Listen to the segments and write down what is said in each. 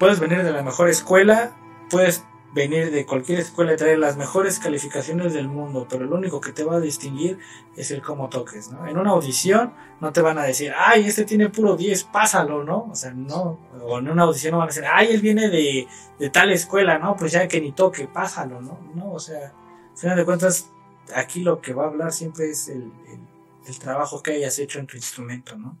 Puedes venir de la mejor escuela, puedes venir de cualquier escuela y traer las mejores calificaciones del mundo, pero lo único que te va a distinguir es el cómo toques, ¿no? En una audición no te van a decir, ay, este tiene puro 10, pásalo, ¿no? O sea, no, o en una audición no van a decir, ay, él viene de, tal escuela, ¿no? Pues ya que ni toque, pásalo, ¿no? No, o sea, al final de cuentas, aquí lo que va a hablar siempre es el, el trabajo que hayas hecho en tu instrumento, ¿no?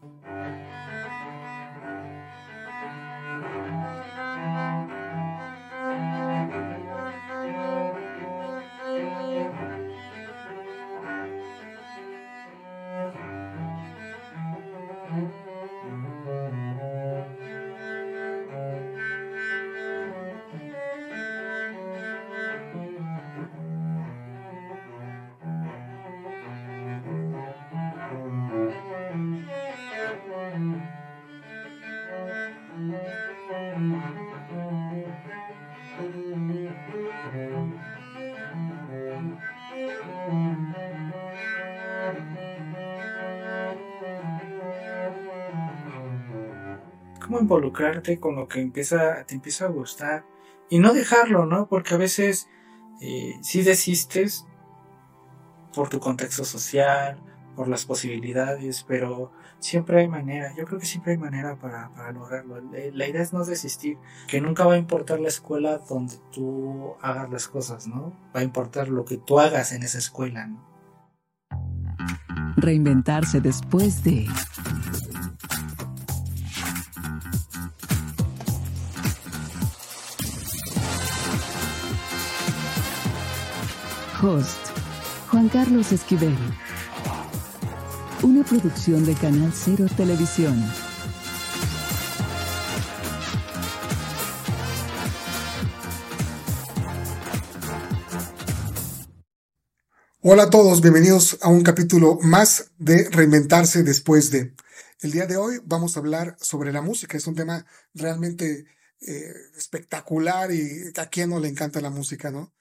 Involucrarte con lo que empieza, te empieza a gustar y no dejarlo, ¿no? Porque a veces eh, si desistes por tu contexto social, por las posibilidades, pero siempre hay manera, yo creo que siempre hay manera para, lograrlo. La idea es no desistir, que nunca va a importar la escuela donde tú hagas las cosas, ¿no? Va a importar lo que tú hagas en esa escuela. Reinventarse después de... Host, Juan Carlos Esquivel. Una producción de Canal Cero Televisión. Hola a todos, bienvenidos a un capítulo más de Reinventarse después de. El día de hoy vamos a hablar sobre la música. Es un tema realmente eh, espectacular y a quien no le encanta la música, ¿no?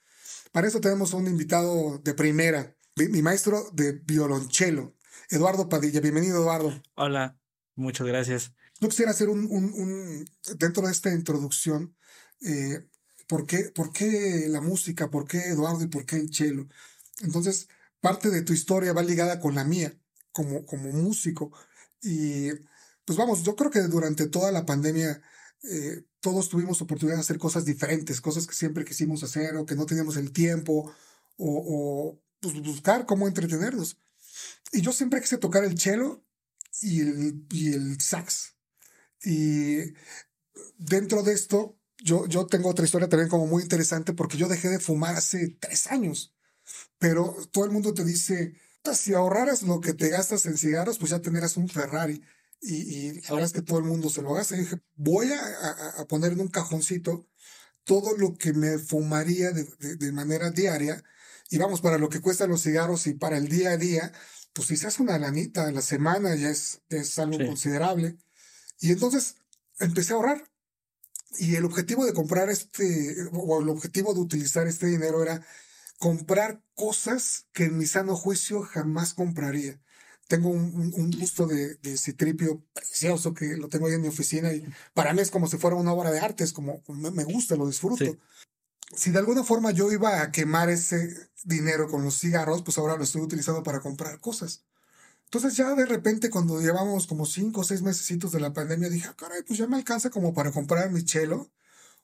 Para eso tenemos un invitado de primera, mi maestro de violonchelo, Eduardo Padilla. Bienvenido, Eduardo. Hola, muchas gracias. Yo quisiera hacer un, dentro de esta introducción, eh, ¿por, qué, ¿por qué la música? ¿Por qué Eduardo y por qué el chelo? Entonces, parte de tu historia va ligada con la mía, como, como músico. Y pues vamos, yo creo que durante toda la pandemia eh, todos tuvimos oportunidad de hacer cosas diferentes, cosas que siempre quisimos hacer o que no teníamos el tiempo o, pues, buscar cómo entretenernos. Y yo siempre quise tocar el cello y el, y el sax. Y dentro de esto, yo, yo tengo otra historia también como muy interesante porque yo dejé de fumar hace tres años. Pero todo el mundo te dice, si ahorraras lo que te gastas en cigarros, pues ya tendrás un Ferrari y, y la que todo el mundo se lo hace. Dije, voy a, poner en un cajoncito todo lo que me fumaría de, manera diaria. Y vamos, para lo que cuestan los cigarros y para el día a día, pues hace una lanita a la semana ya es, es algo considerable. Y entonces empecé a ahorrar. Y el objetivo de comprar este, o el objetivo de utilizar este dinero era comprar cosas que en mi sano juicio jamás compraría tengo un, un, gusto de, de, citripio precioso que lo tengo ahí en mi oficina y para mí es como si fuera una obra de arte, es como me, gusta, lo disfruto. Si de alguna forma yo iba a quemar ese dinero con los cigarros, pues ahora lo estoy utilizando para comprar cosas. Entonces ya de repente cuando llevamos como cinco o seis meses de la pandemia dije, ah, caray, pues ya me alcanza como para comprar mi chelo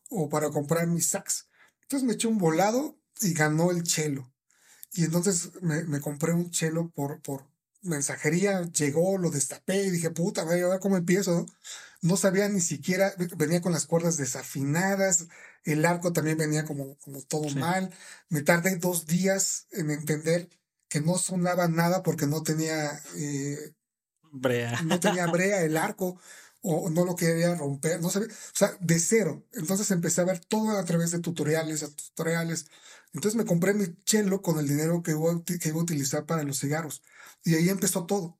o para comprar mi sax. Entonces me eché un volado y ganó el chelo. Y entonces me, me compré un chelo por, por, mensajería llegó, lo destapé y dije, puta, a ver cómo empiezo. No sabía ni siquiera, venía con las cuerdas desafinadas, el arco también venía como, como todo mal. Me tardé dos días en entender que no sonaba nada porque no tenía eh, brea. No tenía brea el arco o no lo quería romper, no sabía, o sea, de cero. Entonces empecé a ver todo a través de tutoriales, a tutoriales. Entonces me compré mi chelo con el dinero que que iba a utilizar para los cigarros. Y ahí empezó todo.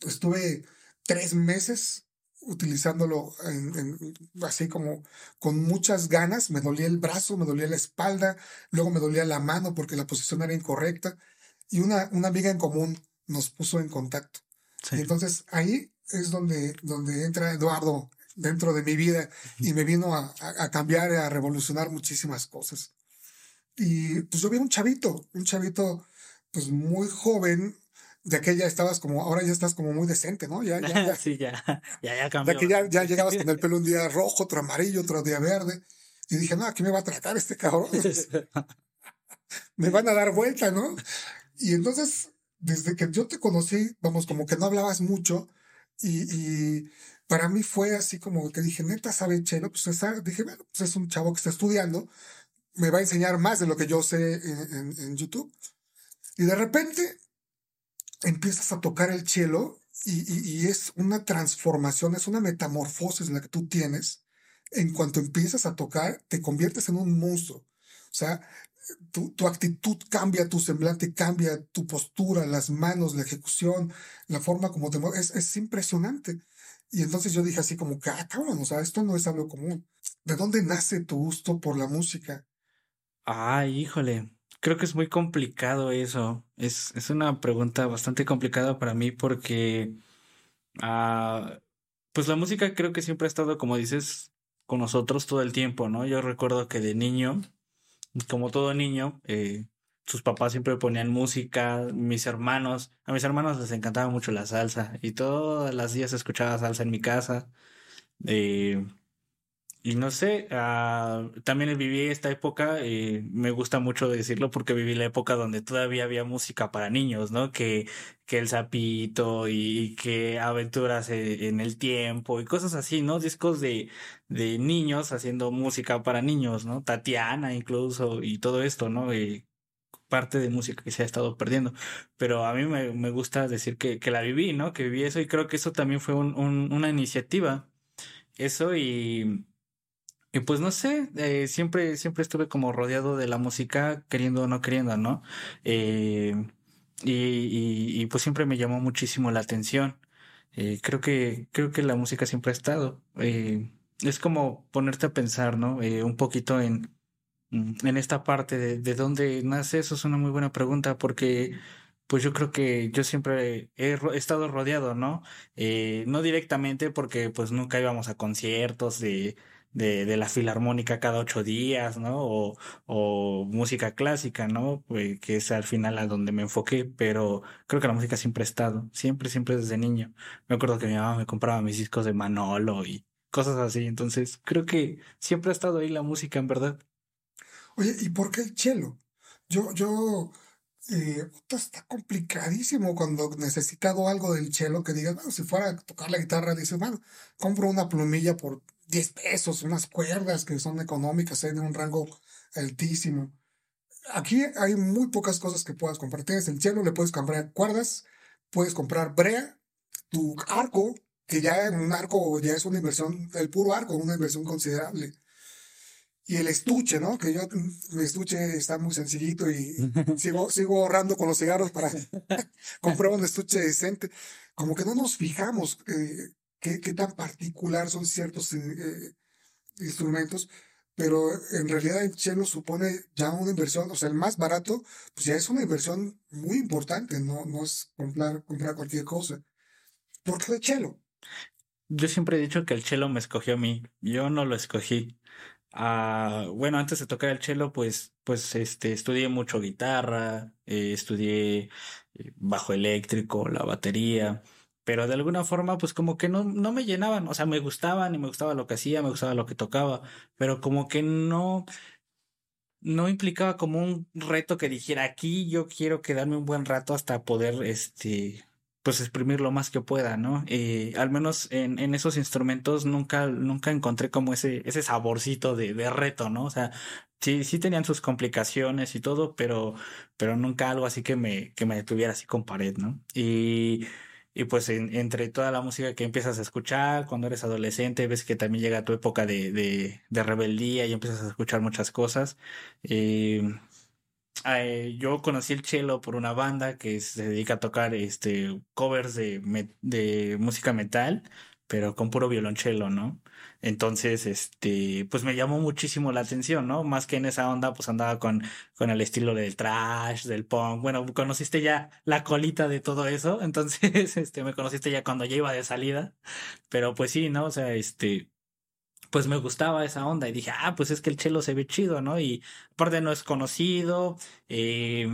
Estuve tres meses utilizándolo en, en- así como con muchas ganas. Me dolía el brazo, me dolía la espalda, luego me dolía la mano porque la posición era incorrecta. Y una, una amiga en común nos puso en contacto. Y Sí. entonces ahí es donde, donde entra Eduardo dentro de mi vida y me vino a, a- a cambiar, a revolucionar muchísimas cosas. Y pues yo vi un chavito, un chavito pues muy joven, de aquella estabas como, ahora ya estás como muy decente, ¿no? Ya, ya, ya, Sí, ya, ya, ya de cambió. que ya, ya llegabas con el pelo un día rojo, otro amarillo, otro día verde. Y dije, no, aquí me va a tratar este cabrón. me van a dar vuelta, ¿no? Y entonces, desde que yo te conocí, vamos, como que no hablabas mucho y, y para mí fue así como que dije, neta, sabe Chelo, pues esa- dije, bueno, pues es un chavo que está estudiando, me va a enseñar más de lo que yo sé en, en- en YouTube. Y de repente empiezas a tocar el cielo y, es una transformación, es una metamorfosis la que tú tienes. En cuanto empiezas a tocar, te conviertes en un monstruo. O sea, tu, tu actitud cambia, tu semblante cambia, tu postura, las manos, la ejecución, la forma como te mueves, es, es impresionante. Y entonces yo dije así como ah, cabrón, o sea, esto no es algo común. ¿De dónde nace tu gusto por la música? Ay, híjole. Creo que es muy complicado eso. Es, es una pregunta bastante complicada para mí porque, ah, pues la música creo que siempre ha estado, como dices, con nosotros todo el tiempo, ¿no? Yo recuerdo que de niño, como todo niño, eh, sus papás siempre ponían música, mis hermanos, a mis hermanos les encantaba mucho la salsa y todas las días escuchaba salsa en mi casa. Eh, y no sé, ah, también viví esta época, eh, me gusta mucho decirlo porque viví la época donde todavía había música para niños, ¿no? Que, que el sapito y, y que aventuras e- en el tiempo y cosas así, ¿no? Discos de, de niños haciendo música para niños, ¿no? Tatiana incluso y todo esto, ¿no? Eh, parte de música que se ha estado perdiendo. Pero a mí me, me gusta decir que, que la viví, ¿no? Que viví eso y creo que eso también fue un- un- una iniciativa. Eso y... Y pues no sé, eh, siempre, siempre estuve como rodeado de la música, queriendo o no queriendo, ¿no? Eh, y, y, y, pues siempre me llamó muchísimo la atención. Eh, creo que, creo que la música siempre ha estado. Eh, es como ponerte a pensar, ¿no? Eh, un poquito en, mm, en esta parte de, de dónde nace, eso es una muy buena pregunta, porque pues yo creo que yo siempre he, estado rodeado, ¿no? Eh, no directamente porque pues nunca íbamos a conciertos de, de, de la filarmónica cada ocho días, ¿no? O, o música clásica, ¿no? Eh, que es al final a donde me enfoqué, pero creo que la música siempre ha estado, siempre, siempre desde niño. Me acuerdo que mi mamá me compraba mis discos de Manolo y cosas así, entonces creo que siempre ha estado ahí la música, en verdad. Oye, ¿y por qué el cello? Yo, yo, eh, está complicadísimo cuando necesitado algo del cello que digas, bueno, si fuera a tocar la guitarra, dices, bueno, compro una plumilla por 10 pesos, unas cuerdas que son económicas, hay de un rango altísimo. Aquí hay muy pocas cosas que puedas comprar. Tienes el cello, le puedes comprar cuerdas, puedes comprar brea, tu arco, que ya en un arco ya es una inversión, el puro arco, una inversión considerable. Y el estuche, ¿no? Que yo, mm, mi estuche está muy sencillito y sigo, sigo ahorrando con los cigarros para comprar un estuche decente. Como que no nos fijamos eh, qué, qué tan particular son ciertos eh, instrumentos, pero en realidad el cello supone ya una inversión, o sea, el más barato, pues ya es una inversión muy importante, no, no es comprar, comprar cualquier cosa. ¿Por qué el cello? Yo siempre he dicho que el cello me escogió a mí, yo no lo escogí. Ah, bueno, antes de tocar el cello, pues, pues, este, estudié mucho guitarra, eh, estudié eh, bajo eléctrico, la batería, pero de alguna forma, pues como que no, no me llenaban, o sea, me gustaban y me gustaba lo que hacía, me gustaba lo que tocaba, pero como que no, no implicaba como un reto que dijera aquí yo quiero quedarme un buen rato hasta poder, este, pues exprimir lo más que pueda, ¿no? Eh, al menos en, en esos instrumentos nunca, nunca encontré como ese, ese saborcito de, de reto, ¿no? O sea, sí, sí tenían sus complicaciones y todo, pero, pero nunca algo así que me, que me detuviera así con pared, ¿no? Y, y pues en- entre toda la música que empiezas a escuchar cuando eres adolescente, ves que también llega tu época de, de, rebeldía y empiezas a escuchar muchas cosas. Eh, eh, yo conocí el cello por una banda que se dedica a tocar este covers de, de música metal, pero con puro violonchelo, ¿no? Entonces, este, pues me llamó muchísimo la atención, ¿no? Más que en esa onda, pues andaba con, con el estilo del trash, del punk. Bueno, conociste ya la colita de todo eso. Entonces, este, me conociste ya cuando ya iba de salida. Pero pues sí, ¿no? O sea, este, pues me gustaba esa onda y dije, ah, pues es que el chelo se ve chido, ¿no? Y aparte no es conocido, eh,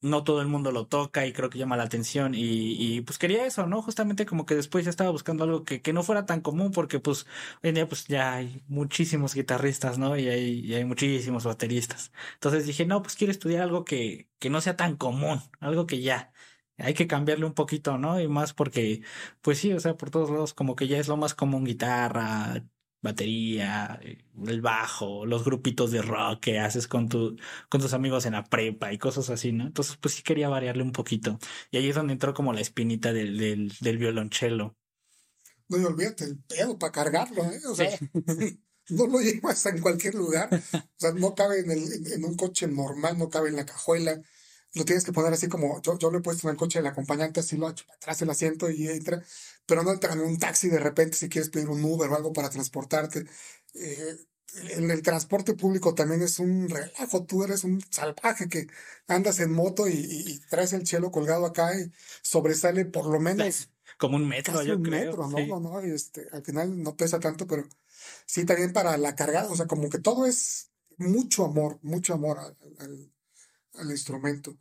no todo el mundo lo toca y creo que llama la atención y, y, pues quería eso, ¿no? Justamente como que después ya estaba buscando algo que, que no fuera tan común porque pues hoy en día pues ya hay muchísimos guitarristas, ¿no? Y hay, y hay muchísimos bateristas. Entonces dije, no, pues quiero estudiar algo que, que no sea tan común, algo que ya hay que cambiarle un poquito, ¿no? Y más porque, pues sí, o sea, por todos lados como que ya es lo más común guitarra, batería, eh, el bajo, los grupitos de rock que haces con, tu, con tus amigos en la prepa y cosas así, ¿no? Entonces, pues sí quería variarle un poquito. Y ahí es donde entró como la espinita del, del, del violonchelo. No, y olvídate, el pedo para cargarlo, ¿eh? O sea, no lo llevas en cualquier lugar. O sea, no cabe en, el, en un coche normal, no cabe en la cajuela lo tienes que poner así como yo, yo lo he puesto en el coche del acompañante, así lo hecho atrás el asiento y entra, pero no entra en un taxi de repente si quieres pedir un Uber o algo para transportarte. Eh, en el transporte público también es un relajo, tú eres un salvaje que andas en moto y, traes el cielo colgado acá y sobresale por lo menos. Como un metro, yo creo. Metro, no, no, no, este, al final no pesa tanto, pero sí también para la cargada, o sea, como que todo es mucho amor, mucho amor al al instrumento.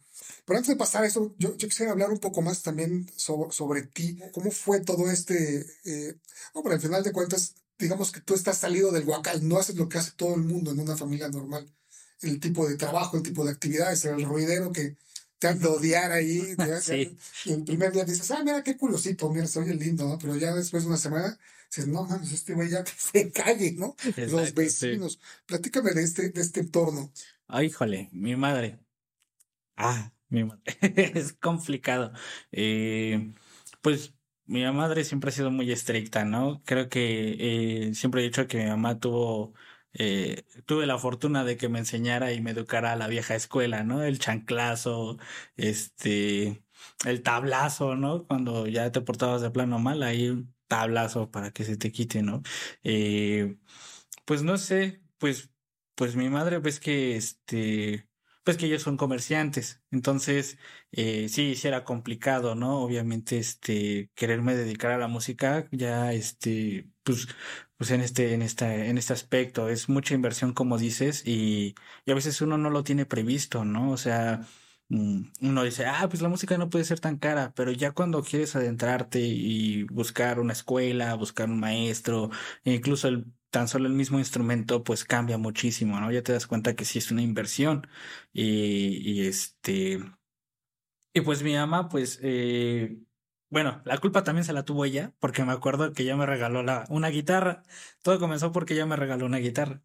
Pero antes de pasar a eso, yo, yo, quisiera hablar un poco más también sobre, sobre ti. ¿Cómo fue todo este... Eh, bueno, al final de cuentas, digamos que tú estás salido del guacal, no haces lo que hace todo el mundo en una familia normal. El tipo de trabajo, el tipo de actividades, el ruidero que te han de odiar ahí. y el primer día dices, ah, mira qué culosito, mira, se oye lindo, ¿no? Pero ya después de una semana dices, no, mames, este güey ya se calle, ¿no? Los vecinos. Platícame de este, de este entorno. Ay, híjole, mi madre. Ah, mi madre. es complicado. Eh, pues mi madre siempre ha sido muy estricta, ¿no? Creo que eh, siempre he dicho que mi mamá tuvo, eh, tuve la fortuna de que me enseñara y me educara a la vieja escuela, ¿no? El chanclazo, este, el tablazo, ¿no? Cuando ya te portabas de plano mal, ahí un tablazo para que se te quite, ¿no? Eh, pues no sé, pues, pues mi madre ves que este, pues que ellos son comerciantes. Entonces, eh, sí, sí era complicado, ¿no? Obviamente, este, quererme dedicar a la música, ya, este, pues, pues en este, en esta, en este aspecto, es mucha inversión, como dices, y, y a veces uno no lo tiene previsto, ¿no? O sea, mm, uno dice, ah, pues la música no puede ser tan cara, pero ya cuando quieres adentrarte y buscar una escuela, buscar un maestro, incluso el tan solo el mismo instrumento pues cambia muchísimo, ¿no? Ya te das cuenta que sí es una inversión y, este... Y pues mi mamá pues... Eh, bueno, la culpa también se la tuvo ella, porque me acuerdo que ella me regaló la, una guitarra. Todo comenzó porque ella me regaló una guitarra.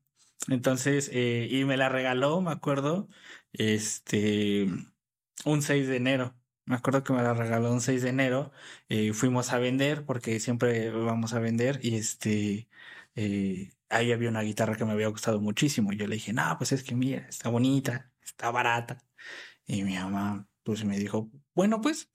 Entonces, eh, y me la regaló, me acuerdo, este, un 6 de enero. Me acuerdo que me la regaló un 6 de enero. Eh, fuimos a vender, porque siempre vamos a vender, y este, eh, ahí había una guitarra que me había gustado muchísimo. Y yo le dije, no, pues es que mira, está bonita, está barata. Y mi mamá, pues me dijo, bueno, pues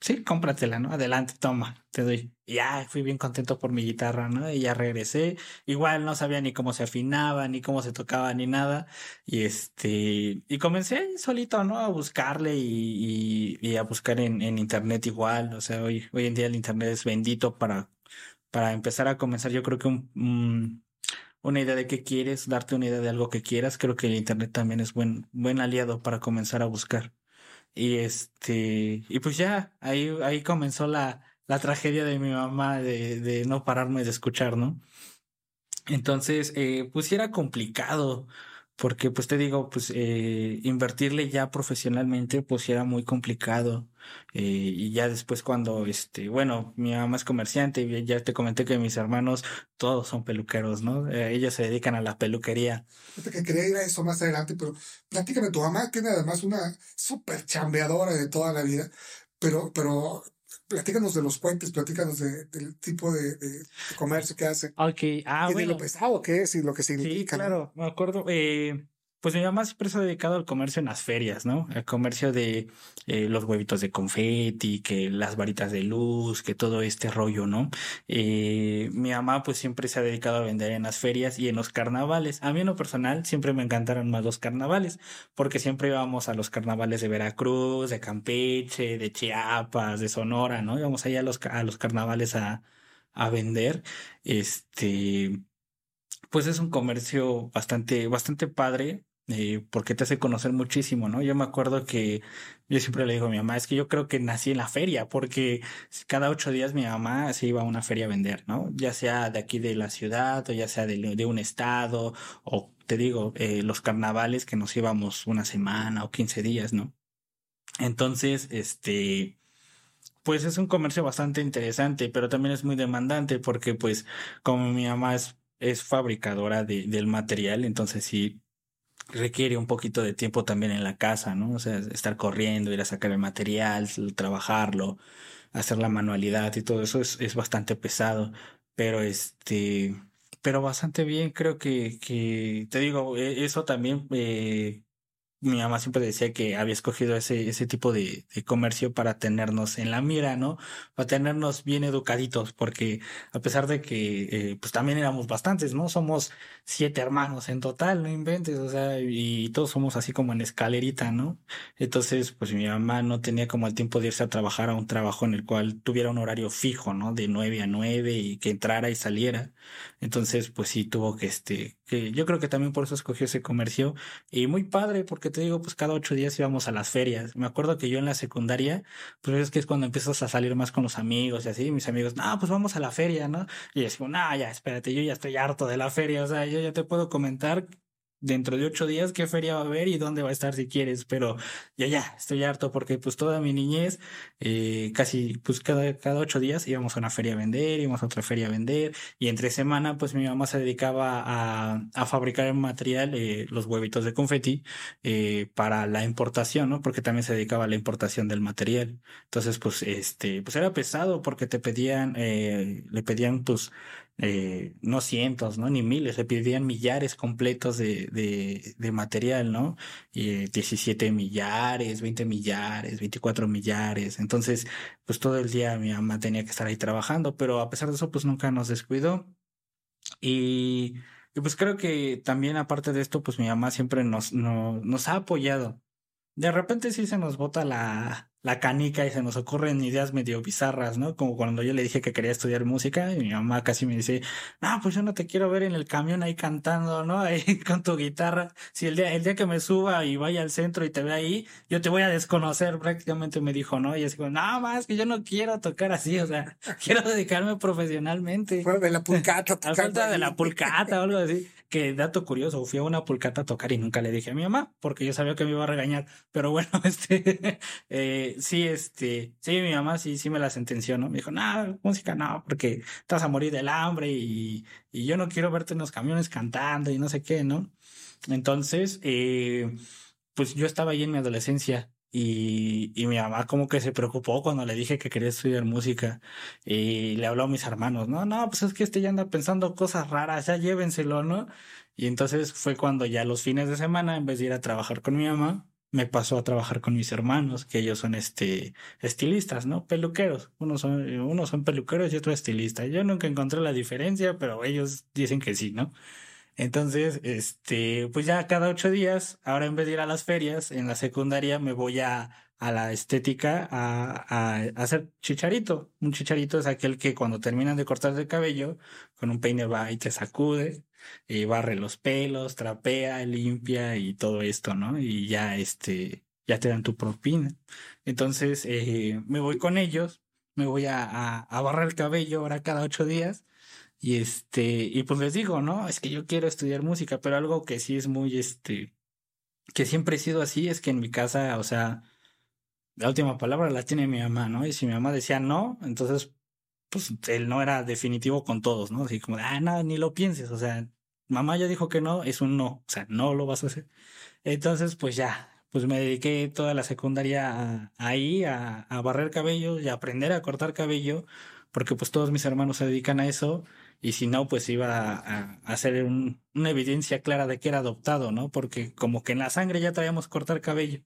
sí, cómpratela, ¿no? Adelante, toma, te doy. Ya fui bien contento por mi guitarra, ¿no? Y ya regresé. Igual no sabía ni cómo se afinaba, ni cómo se tocaba, ni nada. Y este, y comencé solito, ¿no? A buscarle y a buscar en, en, internet igual. O sea, hoy, hoy en día el internet es bendito para para empezar a comenzar, yo creo que un, una idea de qué quieres, darte una idea de algo que quieras, creo que el internet también es buen, buen aliado para comenzar a buscar. Y este, y pues ya, ahí, ahí comenzó la, la tragedia de mi mamá de, de no pararme de escuchar, ¿no? Entonces, eh, pues era complicado porque pues te digo, pues eh, invertirle ya profesionalmente pues era muy complicado eh, y ya después cuando este, bueno, mi mamá es comerciante y ya te comenté que mis hermanos todos son peluqueros, ¿no? Eh, ellos se dedican a la peluquería. Que quería ir a eso más adelante, pero platícame, tu mamá tiene además una súper chambeadora de toda la vida, pero, pero platícanos de los puentes, platícanos de, del tipo de, de, comercio que hace. Ok, ah, y de lo pesado que es y lo que significa. Sí, claro, me acuerdo. Eh, Pues mi mamá siempre se ha dedicado al comercio en las ferias, ¿no? Al comercio de eh, los huevitos de confeti, que las varitas de luz, que todo este rollo, ¿no? Eh, mi mamá pues siempre se ha dedicado a vender en las ferias y en los carnavales. A mí en lo personal siempre me encantaron más los carnavales, porque siempre íbamos a los carnavales de Veracruz, de Campeche, de Chiapas, de Sonora, ¿no? Íbamos allá a los, a los carnavales a, a vender. Este, pues es un comercio bastante, bastante padre porque te hace conocer muchísimo, ¿no? Yo me acuerdo que yo siempre le digo a mi mamá, es que yo creo que nací en la feria, porque cada ocho días mi mamá se iba a una feria a vender, ¿no? Ya sea de aquí de la ciudad, o ya sea de, de un estado, o te digo, eh, los carnavales que nos íbamos una semana o quince días, ¿no? Entonces, este, pues es un comercio bastante interesante, pero también es muy demandante porque pues como mi mamá es, es fabricadora de, del material, entonces sí requiere un poquito de tiempo también en la casa, ¿no? O sea, estar corriendo, ir a sacar el material, trabajarlo, hacer la manualidad y todo eso es, es bastante pesado. Pero este, pero bastante bien, creo que, que te digo, e, eso también eh, mi mamá siempre decía que había escogido ese, ese tipo de, comercio para tenernos en la mira, ¿no? Para tenernos bien educaditos, porque a pesar de que, eh, pues también éramos bastantes, ¿no? Somos siete hermanos en total, no inventes, o sea, y todos somos así como en escalerita, ¿no? Entonces, pues mi mamá no tenía como el tiempo de irse a trabajar a un trabajo en el cual tuviera un horario fijo, ¿no? De nueve a nueve y que entrara y saliera. Entonces, pues sí tuvo que, este, que yo creo que también por eso escogió ese comercio y muy padre, porque te digo, pues cada ocho días íbamos a las ferias. Me acuerdo que yo en la secundaria, pues es que es cuando empiezas a salir más con los amigos y así, mis amigos, no, pues vamos a la feria, ¿no? Y yo decía, no, ya, espérate, yo ya estoy harto de la feria, o sea, yo ya te puedo comentar dentro de ocho días qué feria va a haber y dónde va a estar si quieres, pero ya, ya, estoy harto porque pues toda mi niñez, eh, casi pues cada, cada ocho días íbamos a una feria a vender, íbamos a otra feria a vender y entre semana pues mi mamá se dedicaba a, a fabricar el material, eh, los huevitos de confeti, eh, para la importación, ¿no? Porque también se dedicaba a la importación del material. Entonces pues este, pues era pesado porque te pedían, eh, le pedían pues eh, no cientos, ¿no? Ni miles, le pedían millares completos de, de, material, ¿no? Y 17 millares, 20 millares, 24 millares. Entonces, pues todo el día mi mamá tenía que estar ahí trabajando, pero a pesar de eso, pues nunca nos descuidó. Y, pues creo que también aparte de esto, pues mi mamá siempre nos, no, nos ha apoyado. De repente sí se nos bota la, la canica y se nos ocurren ideas medio bizarras, ¿no? Como cuando yo le dije que quería estudiar música y mi mamá casi me dice, no, pues yo no te quiero ver en el camión ahí cantando, ¿no? Ahí con tu guitarra. Si el día, el día que me suba y vaya al centro y te vea ahí, yo te voy a desconocer, prácticamente me dijo, ¿no? Y así como, no, más que yo no quiero tocar así, o sea, quiero dedicarme profesionalmente. De la pulcata. a falta de la pulcata o algo así. Que dato curioso, fui a una pulcata a tocar y nunca le dije a mi mamá, porque yo sabía que me iba a regañar. Pero bueno, este, eh, sí, este, sí, mi mamá sí, sí me la sentenció, ¿no? Me dijo, no, música no, porque estás a morir del hambre y, y yo no quiero verte en los camiones cantando y no sé qué, ¿no? Entonces, eh, pues yo estaba ahí en mi adolescencia y, y mi mamá como que se preocupó cuando le dije que quería estudiar música y le habló a mis hermanos, no, no, pues es que este ya anda pensando cosas raras, ya llévenselo, ¿no? Y entonces fue cuando ya los fines de semana, en vez de ir a trabajar con mi mamá, me pasó a trabajar con mis hermanos, que ellos son este estilistas, ¿no? Peluqueros. Unos son, unos son peluqueros y otro estilista. Yo nunca encontré la diferencia, pero ellos dicen que sí, ¿no? Entonces, este, pues ya cada ocho días, ahora en vez de ir a las ferias, en la secundaria me voy a, a la estética a, a, hacer chicharito. Un chicharito es aquel que cuando terminan de cortarse el cabello, con un peine va y te sacude, y barre los pelos, trapea, limpia y todo esto, ¿no? Y ya este, ya te dan tu propina. Entonces, eh, me voy con ellos, me voy a, a, a barrer el cabello ahora cada ocho días y este, y pues les digo, ¿no? Es que yo quiero estudiar música, pero algo que sí es muy, este, que siempre he sido así, es que en mi casa, o sea, la última palabra la tiene mi mamá, ¿no? Y si mi mamá decía no, entonces, pues él no era definitivo con todos, ¿no? Así como, ah, nada, ni lo pienses, o sea, mamá ya dijo que no, es un no, o sea, no lo vas a hacer. Entonces, pues ya, pues me dediqué toda la secundaria a, ahí, a, a barrer cabello y a aprender a cortar cabello, porque pues todos mis hermanos se dedican a eso y si no, pues iba a, hacer una evidencia clara de que era adoptado, ¿no? Porque como que en la sangre ya traíamos cortar cabello.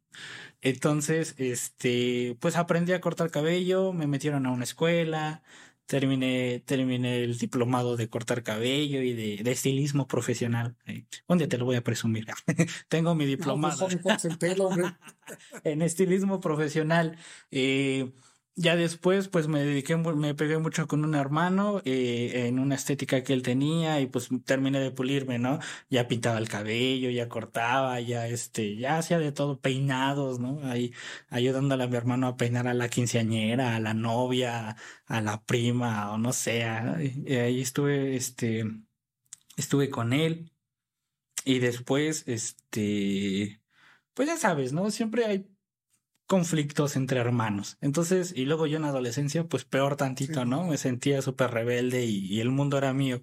Entonces, este, pues aprendí a cortar cabello, me metieron a una escuela, terminé, terminé el diplomado de cortar cabello y de, estilismo profesional. Un día te lo voy a presumir. Tengo mi pues, diplomado en estilismo profesional. Eh, ya después, pues me dediqué, me pegué mucho con un hermano eh, en una estética que él tenía y pues terminé de pulirme, ¿no? Ya pintaba el cabello, ya cortaba, ya este, ya hacía de todo, peinados, ¿no? Ahí ayudándole a mi hermano a peinar a la quinceañera, a la novia, a la prima, o no sé. ahí estuve, este, estuve con él y después, este, pues ya sabes, ¿no? Siempre hay conflictos entre hermanos. Entonces, y luego yo en adolescencia, pues peor tantito, ¿no? Me sentía súper rebelde y, el mundo era mío.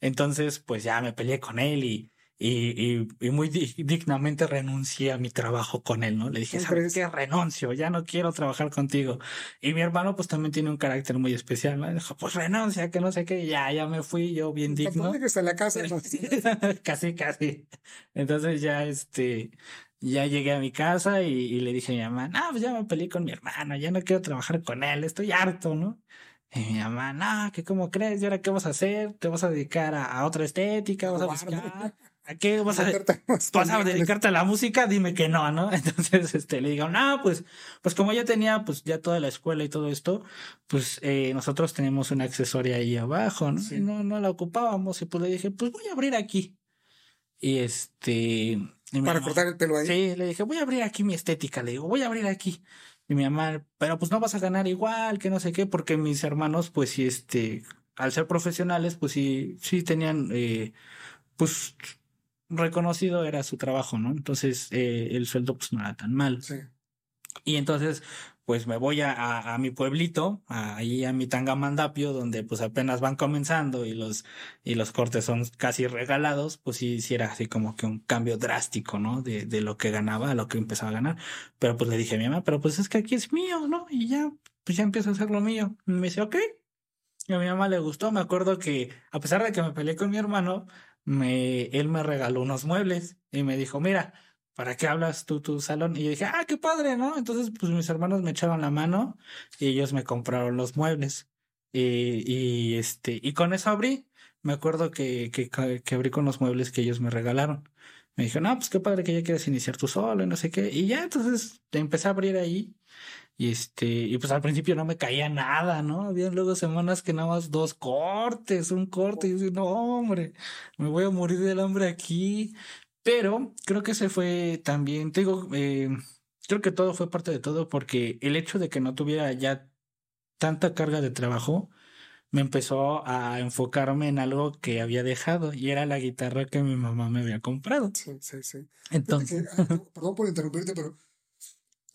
Entonces, pues ya me peleé con él y, y, y, muy dignamente renuncié a mi trabajo con él, ¿no? Le dije, ¿sabes qué? Renuncio, ya no quiero trabajar contigo. Y mi hermano, pues también tiene un carácter muy especial, ¿no? Dijo, pues renuncia, que no sé qué, ya, ya me fui, yo bien digno. en la casa, casi, casi. Entonces ya, este, ya llegué a mi casa y, le dije a mi mamá, no, pues ya me peleé con mi hermano, ya no quiero trabajar con él, estoy harto, ¿no? Y mi mamá, no, que cómo crees, ¿y ahora qué vas a hacer? ¿Te vas a dedicar a, otra estética? ¿Vas a buscar? ¿A qué vas a, ¿Vas a dedicarte a la música? Dime que no, ¿no? Entonces, este, le digo, no, pues, pues como ya tenía, pues ya toda la escuela y todo esto, pues eh, nosotros tenemos una accesoria ahí abajo, ¿no? Y no, no la ocupábamos y pues le dije, pues voy a abrir aquí. Y este, para cortar el pelo ahí. Sí, le dije, voy a abrir aquí mi estética, le digo, voy a abrir aquí. Y mi mamá, pero pues no vas a ganar igual, que no sé qué, porque mis hermanos, pues sí, este, al ser profesionales, pues sí, sí tenían, eh, pues reconocido era su trabajo, ¿no? Entonces, eh, el sueldo pues no era tan mal. Sí. Y entonces, pues me voy a, a, mi pueblito, ahí a mi Tangamandapio, donde pues apenas van comenzando y los, y los cortes son casi regalados, pues sí, sí así como que un cambio drástico, ¿no? De, de lo que ganaba a lo que empezaba a ganar. Pero pues le dije a mi mamá, pero pues es que aquí es mío, ¿no? Y ya, pues ya empiezo a hacer lo mío. Y me dice, ok. Y a mi mamá le gustó. Me acuerdo que, a pesar de que me peleé con mi hermano, me, él me regaló unos muebles y me dijo, mira, ¿para qué hablas tú tu salón? Y yo dije, ah, qué padre, ¿no? Entonces, pues mis hermanos me echaron la mano y ellos me compraron los muebles. Y, y este, y con eso abrí. Me acuerdo que, que, abrí con los muebles que ellos me regalaron. Me dijo, no, pues qué padre que ya quieres iniciar tú solo y no sé qué. Y ya, entonces empecé a abrir ahí. Y este, y pues al principio no me caía nada, ¿no? Había luego semanas que nada más dos cortes, un corte. Y yo dije, no, hombre, me voy a morir del hambre aquí. Pero creo que se fue también, te digo, eh, creo que todo fue parte de todo porque el hecho de que no tuviera ya tanta carga de trabajo me empezó a enfocarme en algo que había dejado y era la guitarra que mi mamá me había comprado. Sí, sí, sí. Entonces, ah, perdón por interrumpirte, pero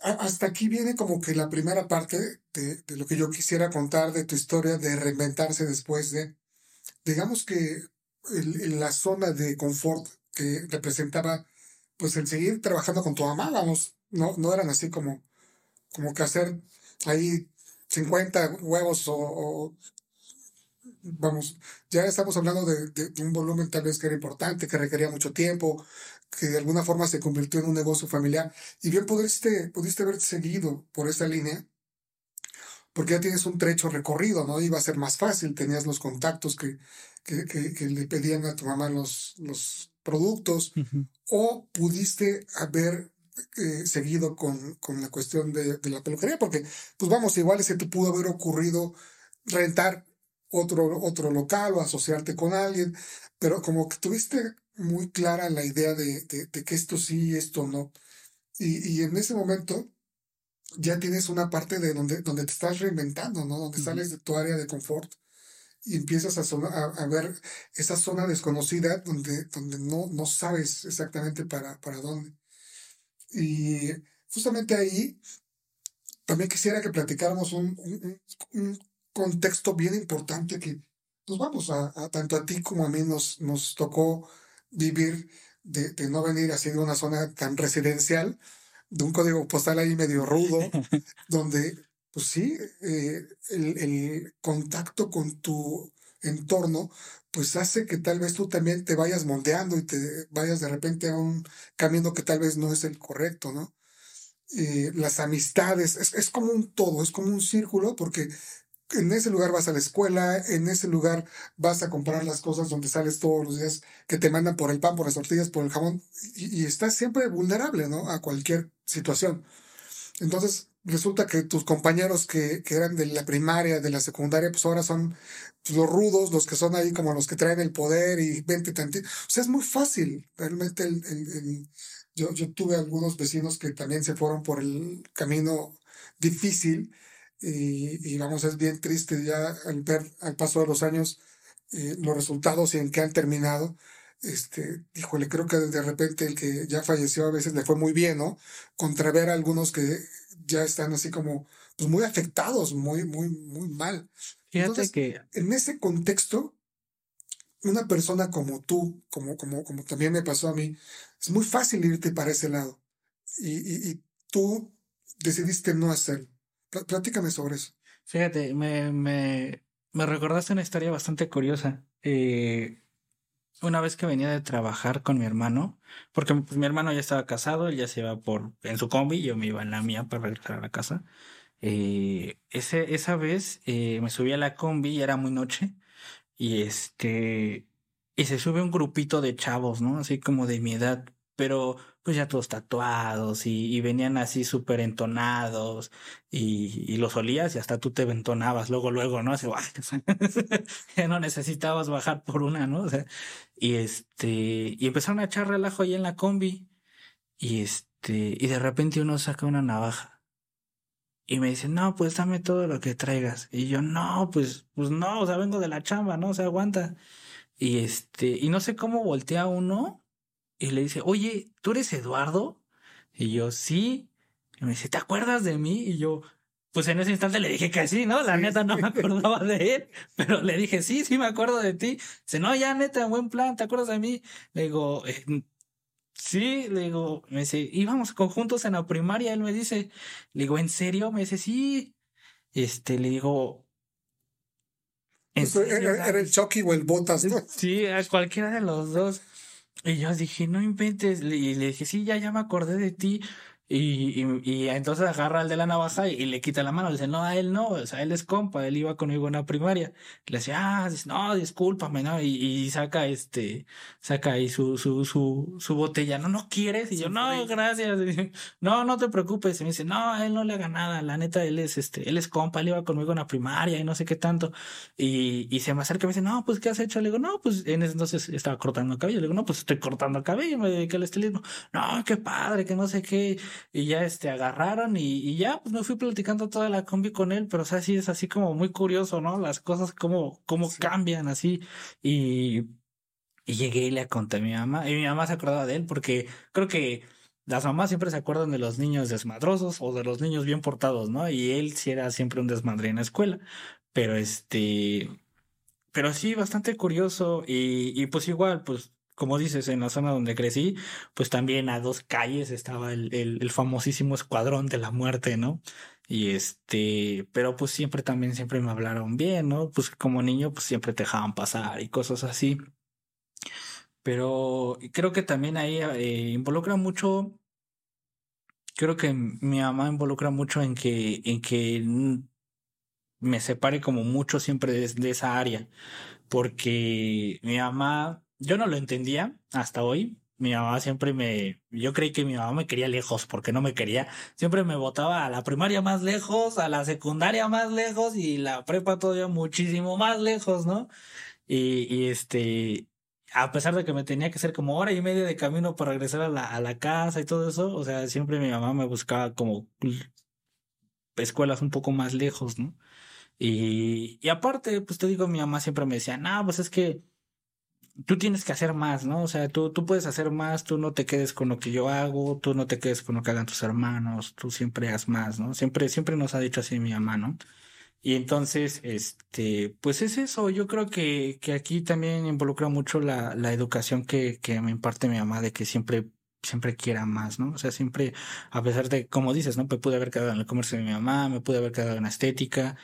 hasta aquí viene como que la primera parte de, de, lo que yo quisiera contar de tu historia de reinventarse después de, digamos que en la zona de confort que representaba pues el seguir trabajando con tu mamá, vamos, no, no eran así como, como que hacer ahí 50 huevos o, vamos, ya estamos hablando de, un volumen tal vez que era importante, que requería mucho tiempo, que de alguna forma se convirtió en un negocio familiar. Y bien pudiste, pudiste haber seguido por esa línea, porque ya tienes un trecho recorrido, ¿no? Iba a ser más fácil, tenías los contactos que, que, que, le pedían a tu mamá los, los productos, o pudiste haber eh, seguido con, con, la cuestión de, de, la peluquería, porque, pues vamos, igual se te pudo haber ocurrido rentar otro, otro local o asociarte con alguien, pero como que tuviste muy clara la idea de, de, de que esto sí esto no. Y, y, en ese momento ya tienes una parte de donde, donde te estás reinventando, ¿no? Donde sales de tu área de confort y empiezas a, a, ver esa zona desconocida donde, donde no, no sabes exactamente para, para dónde. Y justamente ahí también quisiera que platicáramos un, un, contexto bien importante que, pues vamos, a, tanto a ti como a mí nos, nos tocó vivir de, de no venir así de una zona tan residencial, de un código postal ahí medio rudo, donde pues sí, eh, el, el, contacto con tu entorno, pues hace que tal vez tú también te vayas moldeando y te vayas de repente a un camino que tal vez no es el correcto, ¿no? Eh, las amistades, es, es como un todo, es como un círculo, porque en ese lugar vas a la escuela, en ese lugar vas a comprar las cosas donde sales todos los días, que te mandan por el pan, por las tortillas, por el jamón, y, y estás siempre vulnerable, ¿no? A cualquier situación. Entonces, resulta que tus compañeros que, que, eran de la primaria, de la secundaria, pues ahora son los rudos, los que son ahí como los que traen el poder y vente tantito. O sea, es muy fácil. Realmente yo, yo tuve algunos vecinos que también se fueron por el camino difícil y, y vamos, es bien triste ya al ver al paso de los años eh, los resultados y en qué han terminado este, híjole, creo que de repente el que ya falleció a veces le fue muy bien, ¿no? Contra ver a algunos que ya están así como, pues muy afectados, muy, muy, muy mal. Fíjate Entonces, que. En ese contexto, una persona como tú, como, como, como también me pasó a mí, es muy fácil irte para ese lado. Y, y, y tú decidiste no hacerlo. Platícame sobre eso. Fíjate, me, me, me recordaste una historia bastante curiosa. Eh, una vez que venía de trabajar con mi hermano, porque pues, mi hermano ya estaba casado, él ya se iba por en su combi, yo me iba en la mía para regresar a la casa. Eh, ese, esa vez eh, me subí a la combi y era muy noche y este y se sube un grupito de chavos, ¿no? Así como de mi edad, pero pues ya todos tatuados y, venían así súper entonados y, y, los olías y hasta tú te entonabas luego, luego, ¿no? Así, ya no necesitabas bajar por una, ¿no? O sea, y este, y empezaron a echar relajo ahí en la combi y este, y de repente uno saca una navaja y me dice, no, pues dame todo lo que traigas. Y yo, no, pues, pues no, o sea, vengo de la chamba, ¿no? O sea, aguanta. Y este, y no sé cómo voltea uno y le dice, oye, ¿tú eres Eduardo? Y yo, sí. Y me dice, ¿te acuerdas de mí? Y yo, pues en ese instante le dije que sí, ¿no? La neta no me acordaba de él, pero le dije, sí, sí me acuerdo de ti. Dice, no, ya neta, buen plan, ¿te acuerdas de mí? Le digo, eh, sí, le digo, me dice, íbamos conjuntos en la primaria, él me dice, le digo, ¿en serio? Me dice, sí. Este, le digo, ¿en serio? Era, era, el Chucky o el Botas, ¿no? Sí, a cualquiera de los dos. Y yo dije, no inventes. Y le dije, sí, ya, ya me acordé de ti. Y, y, y, entonces agarra al de la navaja y, y, le quita la mano. Le dice, no, a él no, o sea, él es compa, él iba conmigo en la primaria. Le dice, ah, dice, no, discúlpame, ¿no? Y, y, saca este, saca ahí su, su, su, su botella. No, no quieres. Y yo, no, gracias. no, no te preocupes. Y me dice, no, a él no le haga nada. La neta, él es este, él es compa, él iba conmigo en la primaria y no sé qué tanto. Y, y se me acerca y me dice, no, pues, ¿qué has hecho? Le digo, no, pues en ese entonces estaba cortando el cabello. Le digo, no, pues estoy cortando el cabello, me dediqué al estilismo. No, qué padre, que no sé qué y ya este agarraron y, y, ya pues me fui platicando toda la combi con él, pero o sea, sí es así como muy curioso, ¿no? Las cosas como, como sí. cambian así y, y llegué y le conté a mi mamá y mi mamá se acordaba de él porque creo que las mamás siempre se acuerdan de los niños desmadrosos o de los niños bien portados, ¿no? Y él sí era siempre un desmadre en la escuela, pero este, pero sí, bastante curioso y, y pues igual, pues como dices, en la zona donde crecí, pues también a dos calles estaba el, el, famosísimo escuadrón de la muerte, ¿no? Y este, pero pues siempre también, siempre me hablaron bien, ¿no? Pues como niño, pues siempre te dejaban pasar y cosas así. Pero creo que también ahí eh, involucra mucho, creo que mi mamá involucra mucho en que, en que me separe como mucho siempre de, de esa área, porque mi mamá yo no lo entendía hasta hoy. Mi mamá siempre me, yo creí que mi mamá me quería lejos porque no me quería. Siempre me votaba a la primaria más lejos, a la secundaria más lejos y la prepa todavía muchísimo más lejos, ¿no? Y, y este, a pesar de que me tenía que hacer como hora y media de camino para regresar a la, a la casa y todo eso, o sea, siempre mi mamá me buscaba como escuelas un poco más lejos, ¿no? Y, y aparte, pues te digo, mi mamá siempre me decía, no, pues es que tú tienes que hacer más, ¿no? O sea, tú, tú puedes hacer más, tú no te quedes con lo que yo hago, tú no te quedes con lo que hagan tus hermanos, tú siempre haz más, ¿no? Siempre, siempre nos ha dicho así mi mamá, ¿no? Y entonces, este, pues es eso, yo creo que, que aquí también involucra mucho la, la educación que, que me imparte mi mamá de que siempre siempre quiera más, ¿no? O sea, siempre, a pesar de, como dices, ¿no? Me pude haber quedado en el comercio de mi mamá, me pude haber quedado en estética,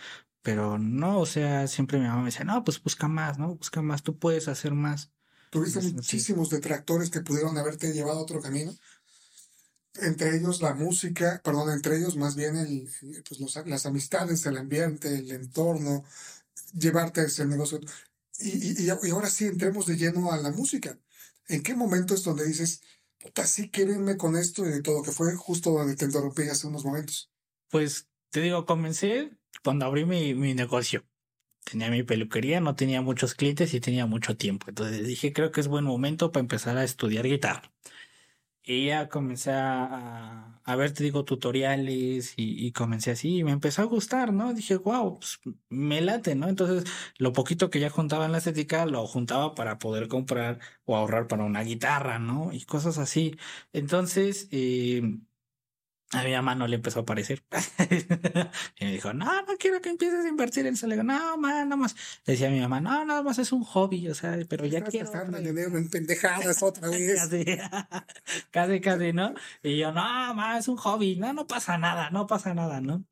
Pero no, o sea, siempre mi mamá me decía, no, pues busca más, ¿no? Busca más, tú puedes hacer más. Tuviste muchísimos detractores que pudieron haberte llevado a otro camino. Entre ellos la música, perdón, entre ellos más bien el, pues los- las amistades, el ambiente, el entorno, llevarte a ese negocio. Y, y- y- ahora sí, entremos de lleno a la música. ¿En qué momento es donde dices, puta, sí irme con esto y de todo? Que fue justo donde te interrumpí hace unos momentos. Pues te digo, comencé cuando abrí mi, mi negocio. Tenía mi peluquería, no tenía muchos clientes y tenía mucho tiempo. Entonces dije, creo que es buen momento para empezar a estudiar guitarra. Y ya comencé a, a, ver, te digo, tutoriales y, y comencé así y me empezó a gustar, ¿no? Dije, wow, pues, me late, ¿no? Entonces, lo poquito que ya juntaba en la estética lo juntaba para poder comprar o ahorrar para una guitarra, ¿no? Y cosas así. Entonces, eh, a mi mamá no le empezó a parecer. y me dijo, no, no quiero que empieces a invertir en eso. Le digo, no, mamá, nada más. Le decía a mi mamá, no, nada más es un hobby, o sea, pero ya Estás quiero. gastando otra el vez". dinero en pendejadas otra vez. Casi, casi, casi, ¿no? Y yo, no, mamá, es un hobby, no, no pasa nada, no pasa nada, ¿no?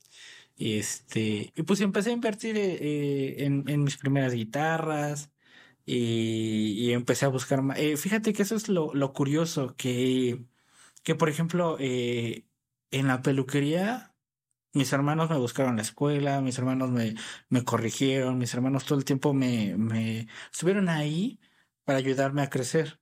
Y este, y pues empecé a invertir eh, eh, en, en mis primeras guitarras y, y empecé a buscar más. Eh, fíjate que eso es lo, lo curioso, que, que por ejemplo, eh, en la peluquería, mis hermanos me buscaron la escuela, mis hermanos me, me corrigieron, mis hermanos todo el tiempo me, me estuvieron ahí para ayudarme a crecer.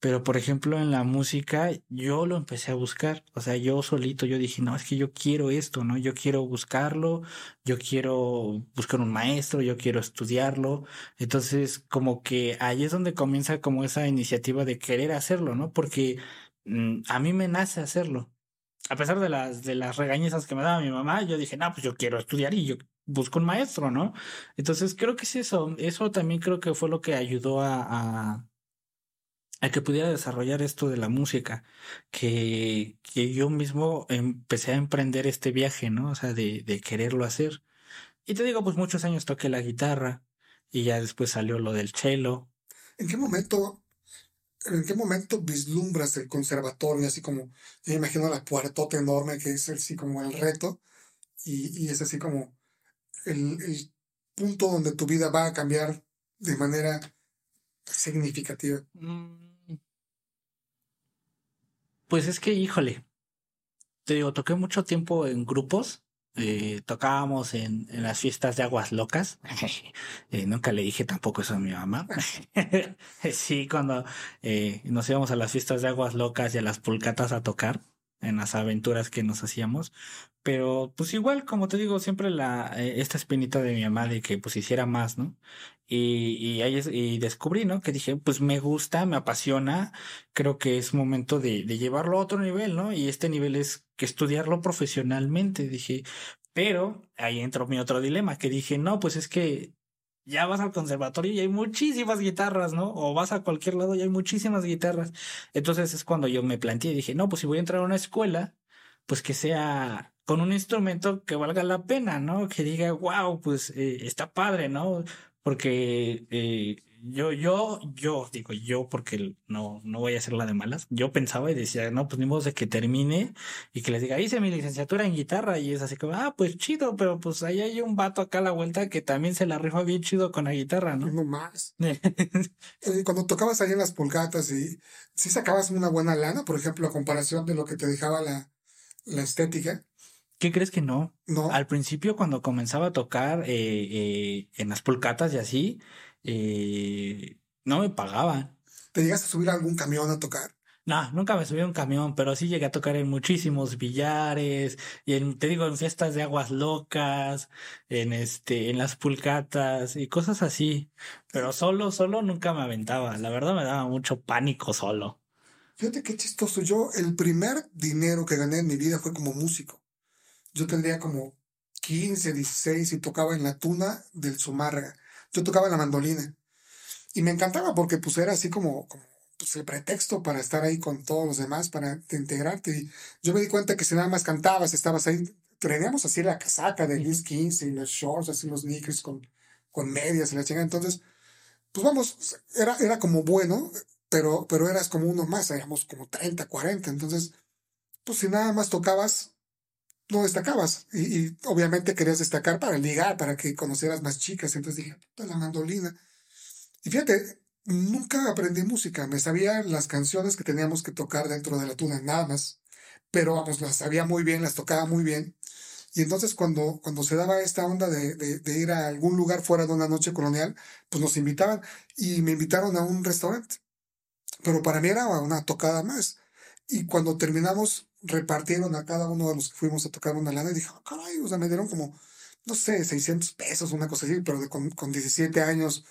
Pero, por ejemplo, en la música, yo lo empecé a buscar. O sea, yo solito, yo dije, no, es que yo quiero esto, ¿no? Yo quiero buscarlo, yo quiero buscar un maestro, yo quiero estudiarlo. Entonces, como que ahí es donde comienza como esa iniciativa de querer hacerlo, ¿no? Porque mm, a mí me nace hacerlo. A pesar de las, de las regañezas que me daba mi mamá, yo dije, no, pues yo quiero estudiar y yo busco un maestro, ¿no? Entonces, creo que es eso. Eso también creo que fue lo que ayudó a, a que pudiera desarrollar esto de la música, que, que yo mismo empecé a emprender este viaje, ¿no? O sea, de, de quererlo hacer. Y te digo, pues muchos años toqué la guitarra y ya después salió lo del cello. ¿En qué momento, en qué momento vislumbras el conservatorio? Así como, yo imagino la puertota enorme que es así como el reto y, y es así como el, el punto donde tu vida va a cambiar de manera significativa. Mm. Pues es que, híjole, te digo, toqué mucho tiempo en grupos. Eh, tocábamos en, en las fiestas de aguas locas. Eh, nunca le dije tampoco eso a mi mamá. sí, cuando eh, nos íbamos a las fiestas de aguas locas y a las pulcatas a tocar en las aventuras que nos hacíamos. Pero pues igual, como te digo, siempre la, eh, esta espinita de mi mamá de que pues hiciera más, ¿no? Y, y ahí es- y descubrí, ¿no? Que dije, pues me gusta, me apasiona, creo que es momento de, llevarlo a otro nivel, ¿no? Y este nivel es que estudiarlo profesionalmente, dije, pero ahí entró mi otro dilema, que dije, no, pues es que ya vas al conservatorio y hay muchísimas guitarras, ¿no? O vas a cualquier lado y hay muchísimas guitarras. Entonces es cuando yo me planteé, dije, no, pues si voy a entrar a una escuela, pues que sea con un instrumento que valga la pena, ¿no? Que diga, wow, pues eh, está padre, ¿no? Porque eh, yo, yo, yo, digo yo, porque no, no voy a hacer la de malas. Yo pensaba y decía, no, pues ni modo de que termine y que les diga, hice mi licenciatura en guitarra y es así como, ah, pues chido, pero pues ahí hay un vato acá a la vuelta que también se la rifa bien chido con la guitarra, ¿no? No más. Eh, cuando tocabas ahí en las pulgatas y si sacabas una buena lana, por ejemplo, a comparación de lo que te dejaba la, la estética, ¿Qué crees que no? no. Al principio, cuando comenzaba a tocar eh, eh, en las pulcatas y así, eh, no me pagaban. ¿Te llegaste a subir a algún camión a tocar? No, nunca me subí a un camión, pero sí llegué a tocar en muchísimos billares, y en, te digo, en fiestas de aguas locas, en este, en las pulcatas y cosas así. Pero solo, solo nunca me aventaba. La verdad me daba mucho pánico solo. Fíjate qué chistoso. Yo, el primer dinero que gané en mi vida fue como músico. Yo tendría como 15, 16 y tocaba en la tuna del Zumárraga. Yo tocaba la mandolina. Y me encantaba porque pues era así como, como pues, el pretexto para estar ahí con todos los demás, para te integrarte. Y yo me di cuenta que si nada más cantabas, estabas ahí, traíamos así la casaca de Luis 15 y los shorts, así los knickers con, con medias y la chingada. Entonces, pues vamos, era, era como bueno, pero, pero eras como uno más, éramos como 30, 40. Entonces, pues si nada más tocabas, no destacabas. Y, obviamente querías destacar para ligar, para que conocieras más chicas. Entonces dije, la mandolina. Y fíjate, nunca aprendí música. Me sabía las canciones que teníamos que tocar dentro de la tuna, nada más. Pero vamos, las sabía muy bien, las tocaba muy bien. Y entonces cuando, cuando se daba esta onda de, de, ir a algún lugar fuera de una noche colonial, pues nos invitaban y me invitaron a un restaurante. Pero para mí era una tocada más. Y cuando terminamos, repartieron a cada uno de los que fuimos a tocar una lana y dije, oh, caray, o sea, me dieron como, no sé, 600 pesos, una cosa así, pero de, con, con 17 años.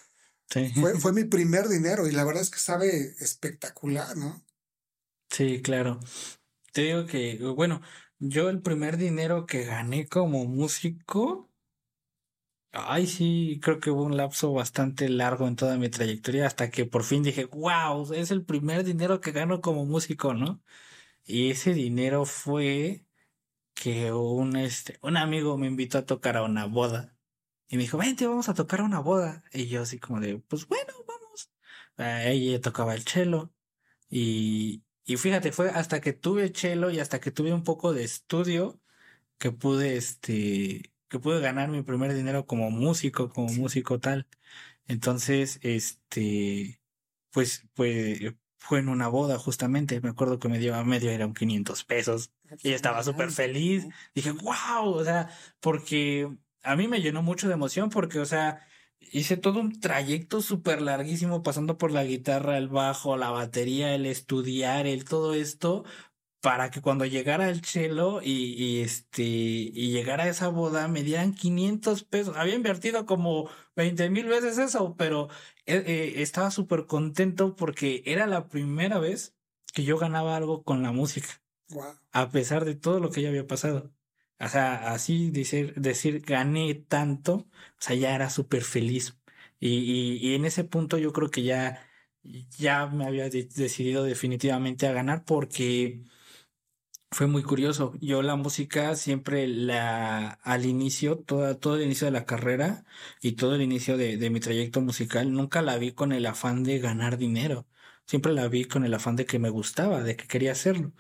Sí. Fue, fue mi primer dinero y la verdad es que sabe espectacular, ¿no? Sí, claro. Te digo que, bueno, yo el primer dinero que gané como músico, ay sí, creo que hubo un lapso bastante largo en toda mi trayectoria hasta que por fin dije, wow, es el primer dinero que gano como músico, ¿no? Y ese dinero fue que un, este, un amigo me invitó a tocar a una boda. Y me dijo, vente, vamos a tocar a una boda. Y yo así como de, pues bueno, vamos. ella tocaba el cello. Y, y fíjate, fue hasta que tuve chelo y hasta que tuve un poco de estudio que pude, este, que pude ganar mi primer dinero como músico, como músico tal. Entonces, este, pues, pues, fue en una boda justamente. Me acuerdo que me dio a medio, eran 500 pesos. Y estaba súper feliz. Dije, wow, o sea, porque a mí me llenó mucho de emoción porque, o sea, hice todo un trayecto súper larguísimo pasando por la guitarra, el bajo, la batería, el estudiar, el todo esto, para que cuando llegara el chelo y, y, este y llegara a esa boda me dieran 500 pesos. Había invertido como 20 mil veces eso, pero eh, eh, estaba súper contento porque era la primera vez que yo ganaba algo con la música. A pesar de todo lo que ya había pasado. O sea, así decir, decir gané tanto, o sea, ya era súper feliz. Y, y, y, en ese punto yo creo que ya, ya me había de decidido definitivamente a ganar porque fue muy curioso. Yo la música siempre la, al inicio, toda, todo el inicio de la carrera y todo el inicio de, de mi trayecto musical, nunca la vi con el afán de ganar dinero. Siempre la vi con el afán de que me gustaba, de que quería hacerlo.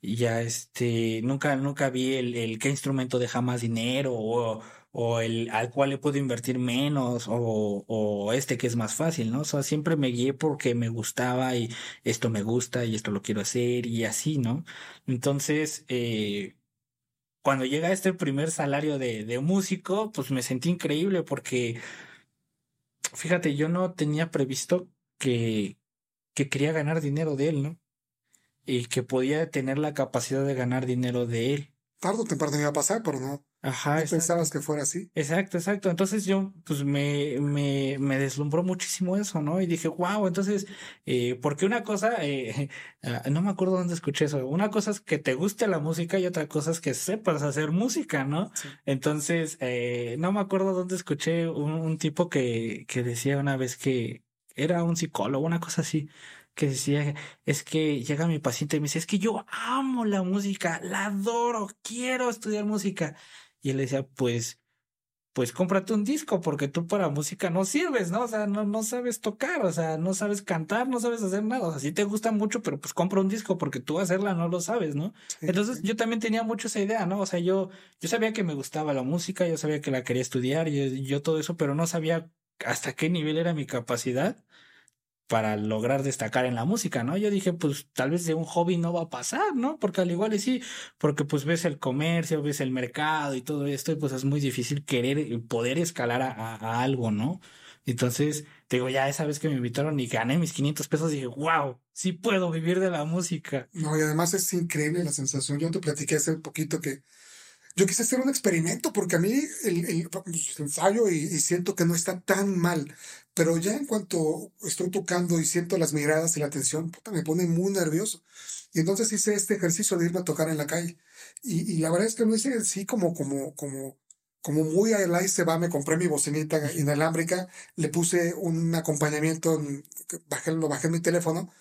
Y ya este, nunca, nunca vi el, el qué instrumento deja más dinero o, o el al cual le puedo invertir menos o, o este que es más fácil, ¿no? O sea, siempre me guié porque me gustaba y esto me gusta y esto lo quiero hacer y así, ¿no? Entonces, eh, cuando llega este primer salario de, de músico, pues me sentí increíble porque, fíjate, yo no tenía previsto que, que quería ganar dinero de él, ¿no? Y que podía tener la capacidad de ganar dinero de él. Tardo o temprano iba a pasar, pero no. Ajá. ¿No pensabas que fuera así? Exacto, exacto. Entonces yo, pues me, me, me deslumbró muchísimo eso, ¿no? Y dije, wow, entonces, eh, porque una cosa, eh, no me acuerdo dónde escuché eso. Una cosa es que te guste la música y otra cosa es que sepas hacer música, ¿no? Sí. Entonces, eh, no me acuerdo dónde escuché un, un tipo que, que decía una vez que era un psicólogo, una cosa así que decía, es que llega mi paciente y me dice, es que yo amo la música, la adoro, quiero estudiar música. Y él le decía, pues, pues cómprate un disco, porque tú para música no sirves, ¿no? O sea, no, no sabes tocar, o sea, no sabes cantar, no sabes hacer nada. O sea, sí te gusta mucho, pero pues compra un disco porque tú hacerla no lo sabes, ¿no? Sí, Entonces sí. yo también tenía mucho esa idea, ¿no? O sea, yo, yo sabía que me gustaba la música, yo sabía que la quería estudiar, y yo todo eso, pero no sabía hasta qué nivel era mi capacidad para lograr destacar en la música, ¿no? Yo dije, pues tal vez de un hobby no va a pasar, ¿no? Porque al igual y sí, porque pues ves el comercio, ves el mercado y todo esto, y pues es muy difícil querer poder escalar a, a, a algo, ¿no? Entonces, te digo, ya esa vez que me invitaron y gané mis 500 pesos, dije, wow, sí puedo vivir de la música. No, y además es increíble la sensación. Yo te platiqué hace poquito que yo quise hacer un experimento porque a mí el, el, el ensayo y, y, siento que no está tan mal, pero ya en cuanto estoy tocando y siento las miradas y la atención, puta, me pone muy nervioso. Y entonces hice este ejercicio de irme a tocar en la calle. Y, y la verdad es que lo hice así como, como, como, como muy ahí se va, me compré mi bocinita inalámbrica, le puse un acompañamiento, bajé, lo bajé en mi teléfono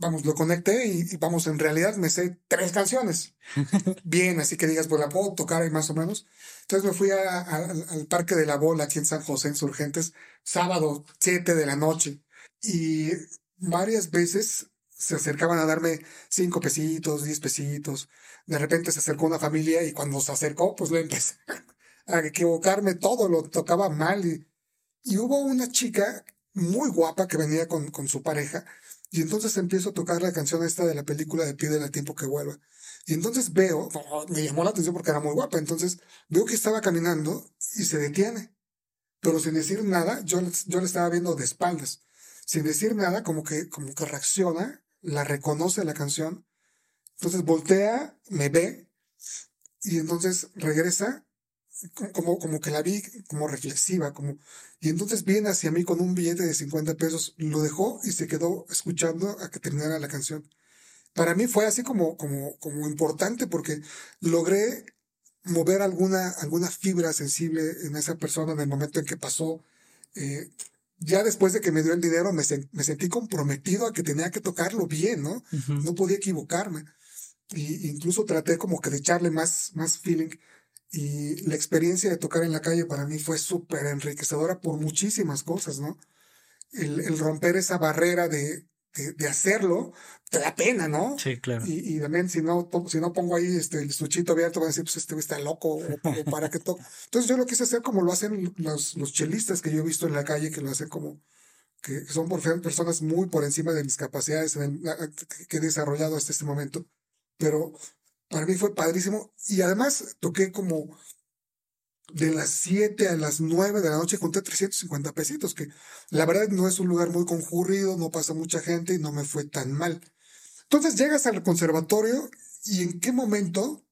vamos, lo conecté y, y, vamos, en realidad me sé tres canciones. Bien, así que digas, pues la puedo tocar ahí más o menos. Entonces me fui a, a, al Parque de la Bola aquí en San José, Insurgentes, sábado, siete de la noche. Y varias veces se acercaban a darme cinco pesitos, diez pesitos. De repente se acercó una familia y cuando se acercó, pues le empecé a equivocarme todo, lo tocaba mal. Y, y hubo una chica muy guapa que venía con, con su pareja y entonces empiezo a tocar la canción esta de la película de Pídele al tiempo que vuelva. Y entonces veo, me llamó la atención porque era muy guapa, entonces veo que estaba caminando y se detiene. Pero sin decir nada, yo, yo le estaba viendo de espaldas. Sin decir nada, como que, como que reacciona, la reconoce la canción. Entonces voltea, me ve y entonces regresa como, como que la vi como reflexiva, como, y entonces viene hacia mí con un billete de 50 pesos, lo dejó y se quedó escuchando a que terminara la canción. Para mí fue así como, como, como importante porque logré mover alguna, alguna fibra sensible en esa persona en el momento en que pasó. Eh, ya después de que me dio el dinero me, me, sentí comprometido a que tenía que tocarlo bien, ¿no? No podía equivocarme. Y incluso traté como que de echarle más, más feeling y la experiencia de tocar en la calle para mí fue súper enriquecedora por muchísimas cosas, ¿no? El, el romper esa barrera de, de, hacerlo, te da pena, ¿no? Sí, claro. Y, y también si no, si no pongo ahí este, el estuchito abierto, van a decir, pues este está loco, o, para que toque. Entonces yo lo quise hacer como lo hacen los, los chelistas que yo he visto en la calle, que lo hacen como, que son por personas muy por encima de mis capacidades que he desarrollado hasta este momento. Pero para mí fue padrísimo. Y además toqué como de las 7 a las 9 de la noche, conté 350 pesitos, que la verdad no es un lugar muy concurrido, no pasa mucha gente y no me fue tan mal. Entonces llegas al conservatorio y en qué momento,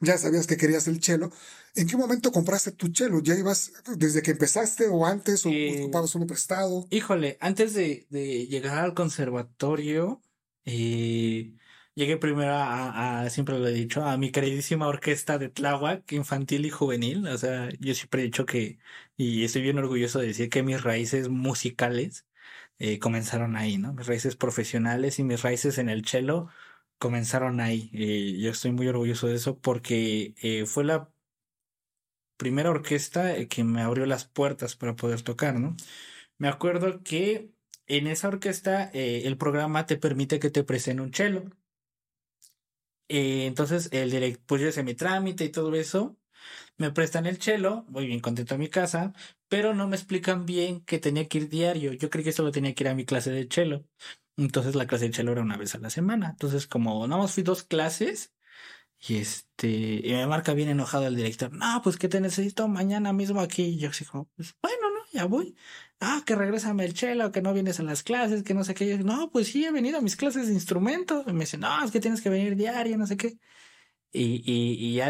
ya sabías que querías el chelo, ¿en qué momento compraste tu chelo? ¿Ya ibas desde que empezaste o antes o eh, ocupabas uno prestado? Híjole, antes de, de llegar al conservatorio, eh, Llegué primero a, siempre lo he dicho, a mi queridísima orquesta de Tláhuac, infantil y juvenil. O sea, yo siempre he dicho que, y estoy bien orgulloso de decir que mis raíces musicales eh, comenzaron ahí, ¿no? Mis raíces profesionales y mis raíces en el cello comenzaron ahí. Eh, yo estoy muy orgulloso de eso porque eh, fue la primera orquesta que me abrió las puertas para poder tocar, ¿no? Me acuerdo que en esa orquesta el programa te permite que te presten un cello. Eh, entonces, el director, pues yo hice mi trámite y todo eso. Me prestan el chelo, voy bien contento a mi casa, pero no me explican bien que tenía que ir diario. Yo creí que solo tenía que ir a mi clase de chelo. Entonces la clase de chelo era una vez a la semana. Entonces, como nada más fui dos clases, y este, y me marca bien enojado el director. No, pues que te necesito mañana mismo aquí. Y yo así como, pues bueno, no, ya voy ah, que regrésame el chelo, que no vienes a las clases, que no sé qué. No, pues sí, he venido a mis clases de instrumentos. Y me dice, no, es que tienes que venir diario, no sé qué. Y, y, y ya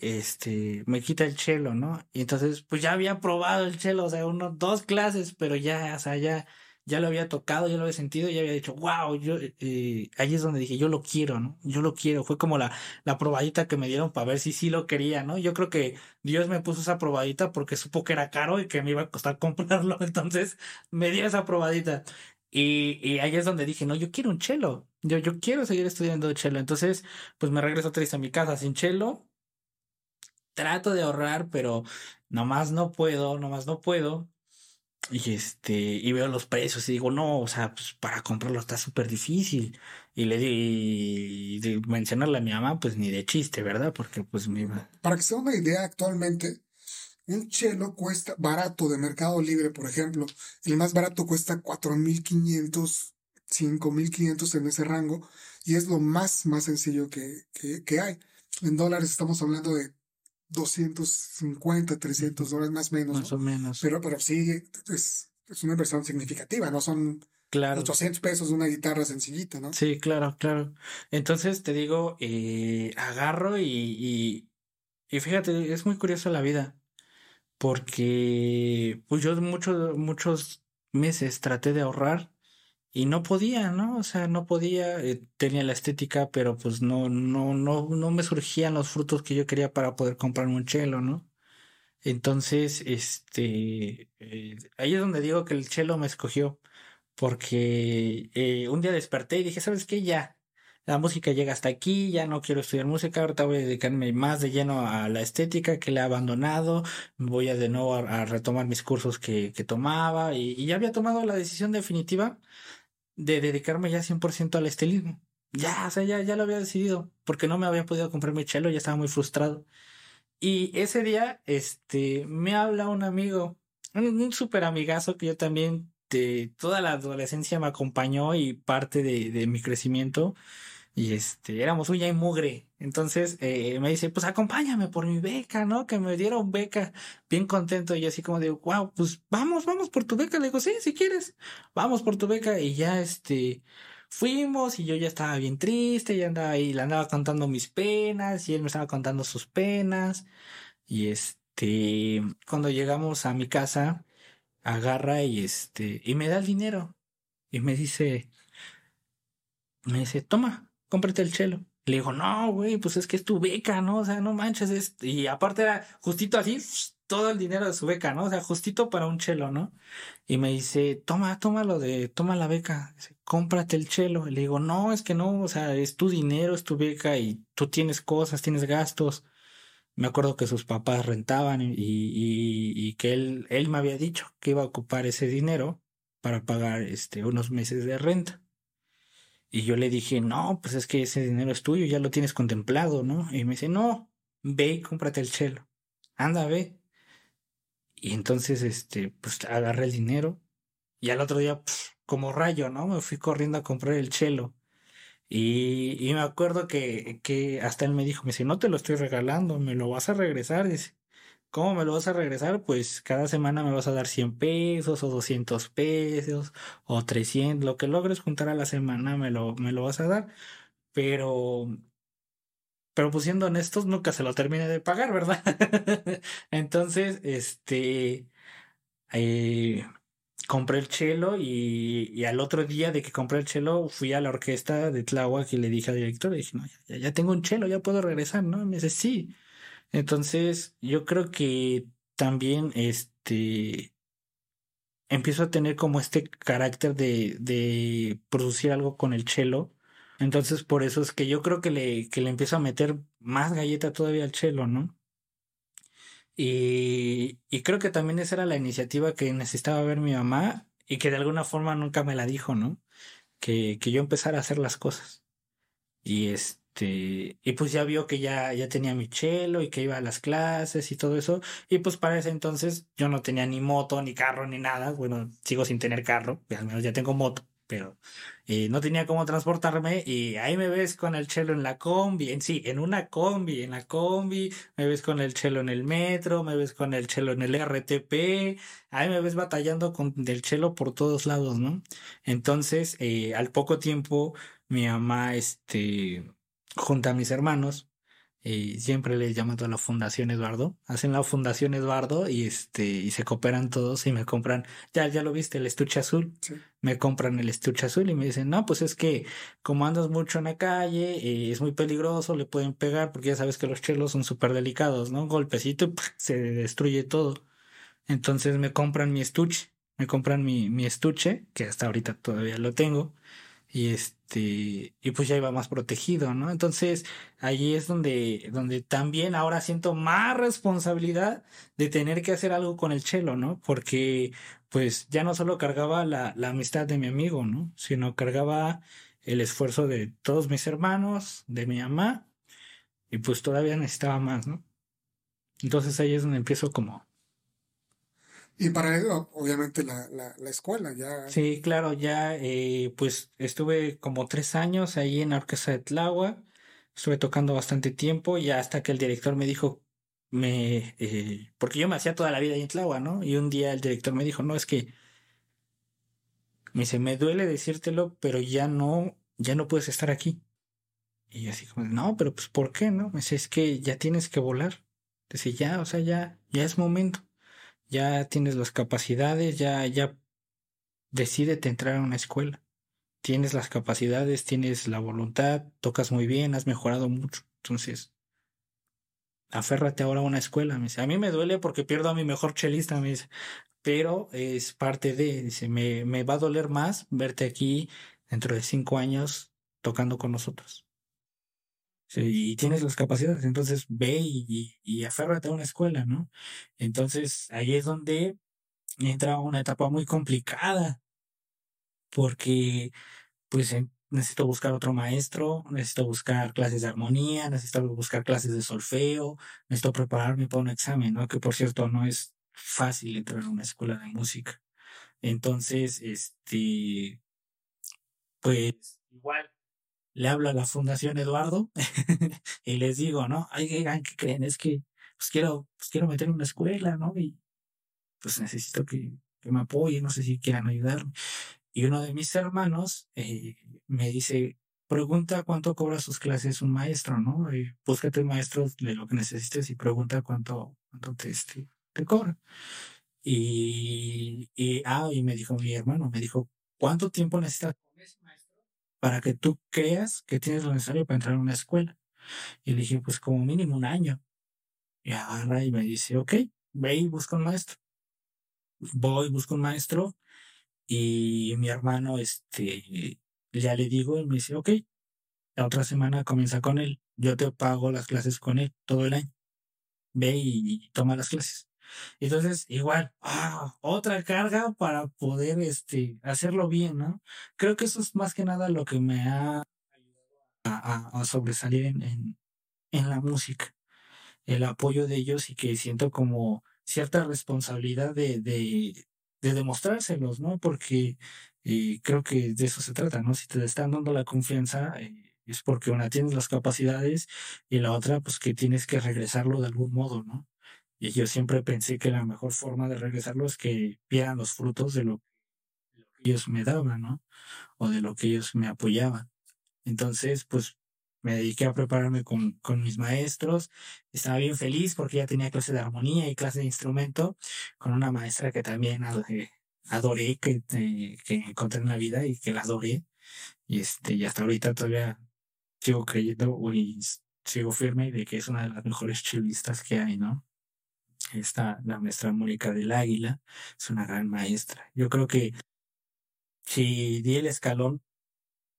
este, me quita el chelo, ¿no? Y entonces, pues ya había probado el chelo, o sea, uno, dos clases, pero ya, o sea, ya, ya lo había tocado, ya lo había sentido, ya había dicho, wow, yo, eh, ahí es donde dije, yo lo quiero, ¿no? Yo lo quiero. Fue como la, la probadita que me dieron para ver si sí lo quería, ¿no? Yo creo que Dios me puso esa probadita porque supo que era caro y que me iba a costar comprarlo, entonces me dio esa probadita. Y, y ahí es donde dije, no, yo quiero un chelo, yo, yo quiero seguir estudiando chelo. Entonces, pues me regreso vez a mi casa sin chelo. Trato de ahorrar, pero nomás no puedo, nomás no puedo. Y este, y veo los precios y digo, no, o sea, pues para comprarlo está súper difícil. Y le di, y mencionarle a mi mamá, pues ni de chiste, ¿verdad? Porque pues mi Para que se una idea, actualmente, un chelo cuesta barato de Mercado Libre, por ejemplo. El más barato cuesta 4.500, 5.500 en ese rango. Y es lo más, más sencillo que, que hay. En dólares estamos hablando de 250, 300 dólares más o menos. Más o menos. Pero, pero sí, es, es una inversión significativa, no son claro. 800 pesos una guitarra sencillita, ¿no? Sí, claro, claro. Entonces te digo, eh, agarro y, y, y, fíjate, es muy curioso la vida, porque pues yo muchos, muchos meses traté de ahorrar y no podía, ¿no? O sea, no podía, eh, tenía la estética, pero pues no, no, no, no me surgían los frutos que yo quería para poder comprarme un chelo, ¿no? Entonces, este, eh, ahí es donde digo que el chelo me escogió, porque eh, un día desperté y dije, ¿sabes qué? Ya, la música llega hasta aquí, ya no quiero estudiar música, ahorita voy a dedicarme más de lleno a la estética que le he abandonado, voy a de nuevo a, retomar mis cursos que, que tomaba y, y ya había tomado la decisión definitiva de dedicarme ya 100% al estilismo. Ya, o sea, ya, ya lo había decidido, porque no me había podido comprar mi chelo, ya estaba muy frustrado. Y ese día, este, me habla un amigo, un, un súper amigazo que yo también de toda la adolescencia me acompañó y parte de, de mi crecimiento. Y este, éramos uña y mugre. Entonces eh, me dice, pues acompáñame por mi beca, ¿no? Que me dieron beca. Bien contento. Y así como de, wow, pues vamos, vamos por tu beca. Le digo, sí, si quieres, vamos por tu beca. Y ya este, fuimos y yo ya estaba bien triste. Ya andaba ahí, le andaba contando mis penas y él me estaba contando sus penas. Y este, cuando llegamos a mi casa, agarra y este, y me da el dinero. Y me dice, me dice, toma, cómprate el chelo. Le digo, no, güey, pues es que es tu beca, ¿no? O sea, no manches. Es... Y aparte era justito así, todo el dinero de su beca, ¿no? O sea, justito para un chelo, ¿no? Y me dice, toma, toma lo de, toma la beca, cómprate el chelo. Y le digo, no, es que no, o sea, es tu dinero, es tu beca y tú tienes cosas, tienes gastos. Me acuerdo que sus papás rentaban y, y, y que él, él me había dicho que iba a ocupar ese dinero para pagar este, unos meses de renta. Y yo le dije, no, pues es que ese dinero es tuyo, ya lo tienes contemplado, ¿no? Y me dice, no, ve y cómprate el chelo. Anda, ve. Y entonces, este, pues agarré el dinero. Y al otro día, pues, como rayo, ¿no? Me fui corriendo a comprar el chelo. Y, y me acuerdo que, que hasta él me dijo, me dice, no te lo estoy regalando, me lo vas a regresar. Dice, ¿Cómo me lo vas a regresar? Pues cada semana me vas a dar 100 pesos o 200 pesos o 300, lo que logres juntar a la semana me lo, me lo vas a dar. Pero, pero pues honestos, nunca se lo termine de pagar, ¿verdad? Entonces, este, eh, compré el chelo y, al otro día de que compré el chelo fui a la orquesta de Tláhuac y le dije al director, dije, no, ya, ya tengo un chelo, ya puedo regresar, ¿no? Y me dice, sí. Entonces, yo creo que también este empiezo a tener como este carácter de, de producir algo con el chelo. Entonces, por eso es que yo creo que le, que le empiezo a meter más galleta todavía al chelo, ¿no? Y, y creo que también esa era la iniciativa que necesitaba ver mi mamá y que de alguna forma nunca me la dijo, ¿no? Que, que yo empezara a hacer las cosas. Y este este, y pues ya vio que ya, ya tenía mi chelo y que iba a las clases y todo eso. Y pues para ese entonces yo no tenía ni moto, ni carro, ni nada. Bueno, sigo sin tener carro, al menos ya tengo moto, pero eh, no tenía cómo transportarme. Y ahí me ves con el chelo en la combi, en sí, en una combi, en la combi, me ves con el chelo en el metro, me ves con el chelo en el RTP, ahí me ves batallando con el chelo por todos lados, ¿no? Entonces, eh, al poco tiempo, mi mamá, este, junto a mis hermanos, y siempre les llaman a la Fundación Eduardo, hacen la Fundación Eduardo y este, y se cooperan todos y me compran, ya, ya lo viste, el estuche azul, Sí. me compran el estuche azul y me dicen, no, pues es que como andas mucho en la calle, eh, es muy peligroso, le pueden pegar, porque ya sabes que los chelos son súper delicados, ¿no? Un golpecito se destruye todo. Entonces me compran mi estuche, me compran mi, mi estuche, que hasta ahorita todavía lo tengo, y este, y pues ya iba más protegido, ¿no? Entonces, allí es donde, donde también ahora siento más responsabilidad de tener que hacer algo con el chelo, ¿no? Porque, pues, ya no solo cargaba la, la amistad de mi amigo, ¿no? Sino cargaba el esfuerzo de todos mis hermanos, de mi mamá, y pues todavía necesitaba más, ¿no? Entonces ahí es donde empiezo como, Y para eso, obviamente, la, la, la escuela ya. Sí, claro, ya eh, pues estuve como tres años ahí en la orquesta de Tláhuac, estuve tocando bastante tiempo y hasta que el director me dijo, me, eh, porque yo me hacía toda la vida ahí en Tláhuac, ¿no? Y un día el director me dijo, no, es que, me dice, me duele decírtelo, pero ya no, ya no puedes estar aquí. Y yo así como, no, pero pues ¿por qué, no? Me dice, es que ya tienes que volar. Dice, ya, o sea, ya, ya es momento ya tienes las capacidades, ya, ya decídete entrar a una escuela. Tienes las capacidades, tienes la voluntad, tocas muy bien, has mejorado mucho. Entonces, aférrate ahora a una escuela. Me dice, a mí me duele porque pierdo a mi mejor chelista, me dice, pero es parte de, dice, me, me va a doler más verte aquí dentro de cinco años tocando con nosotros. Y tienes las capacidades, entonces ve y, y, aférrate a una escuela, ¿no? Entonces ahí es donde entra una etapa muy complicada, porque pues necesito buscar otro maestro, necesito buscar clases de armonía, necesito buscar clases de solfeo, necesito prepararme para un examen, ¿no? Que por cierto no es fácil entrar a una escuela de música. Entonces, este, pues igual le hablo a la Fundación Eduardo y les digo, ¿no? Ay, ¿qué creen? Es que pues quiero, pues quiero meter una escuela, ¿no? Y pues necesito que, que me apoyen, no sé si quieran ayudarme. Y uno de mis hermanos eh, me dice, pregunta cuánto cobra sus clases un maestro, ¿no? Y búscate un maestro de lo que necesites y pregunta cuánto, cuánto te, este, te cobra. Y, y, ah, y me dijo mi hermano, me dijo, ¿cuánto tiempo necesitas para que tú creas que tienes lo necesario para entrar a una escuela? Y le dije, pues como mínimo un año. Y agarra y me dice, ok, ve y busca un maestro. Voy, busco un maestro y mi hermano, este, ya le digo y me dice, ok, la otra semana comienza con él. Yo te pago las clases con él todo el año. Ve y, toma las clases. Entonces, igual, ah, otra carga para poder este, hacerlo bien, ¿no? Creo que eso es más que nada lo que me ha ayudado a, sobresalir en, en, en la música el apoyo de ellos y que siento como cierta responsabilidad de, de, de demostrárselos, ¿no? Porque eh, creo que de eso se trata, ¿no? Si te están dando la confianza, eh, es porque una tienes las capacidades y la otra, pues que tienes que regresarlo de algún modo, ¿no? Y yo siempre pensé que la mejor forma de regresarlo es que vieran los frutos de lo, que ellos me daban, ¿no? O de lo que ellos me apoyaban. Entonces, pues me dediqué a prepararme con, con mis maestros. Estaba bien feliz porque ya tenía clase de armonía y clase de instrumento con una maestra que también adoré, que, eh, que encontré en la vida y que la adoré. Y, este, y hasta ahorita todavía sigo creyendo y sigo firme de que es una de las mejores chilistas que hay, ¿no? Esta, la maestra Mónica del Águila, es una gran maestra. Yo creo que si di el escalón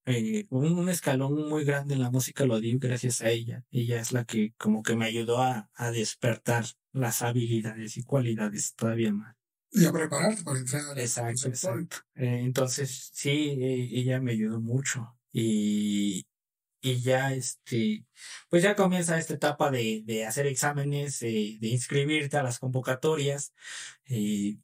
eh, un, escalón muy grande en la música lo di gracias a ella. Ella es la que como que me ayudó a, a despertar las habilidades y cualidades todavía más. Y a prepararte para entrar. Exacto, exacto. Eh, entonces, sí, eh, ella me ayudó mucho. Y, y ya, este, pues ya comienza esta etapa de, de hacer exámenes, de inscribirte a las convocatorias. Eh,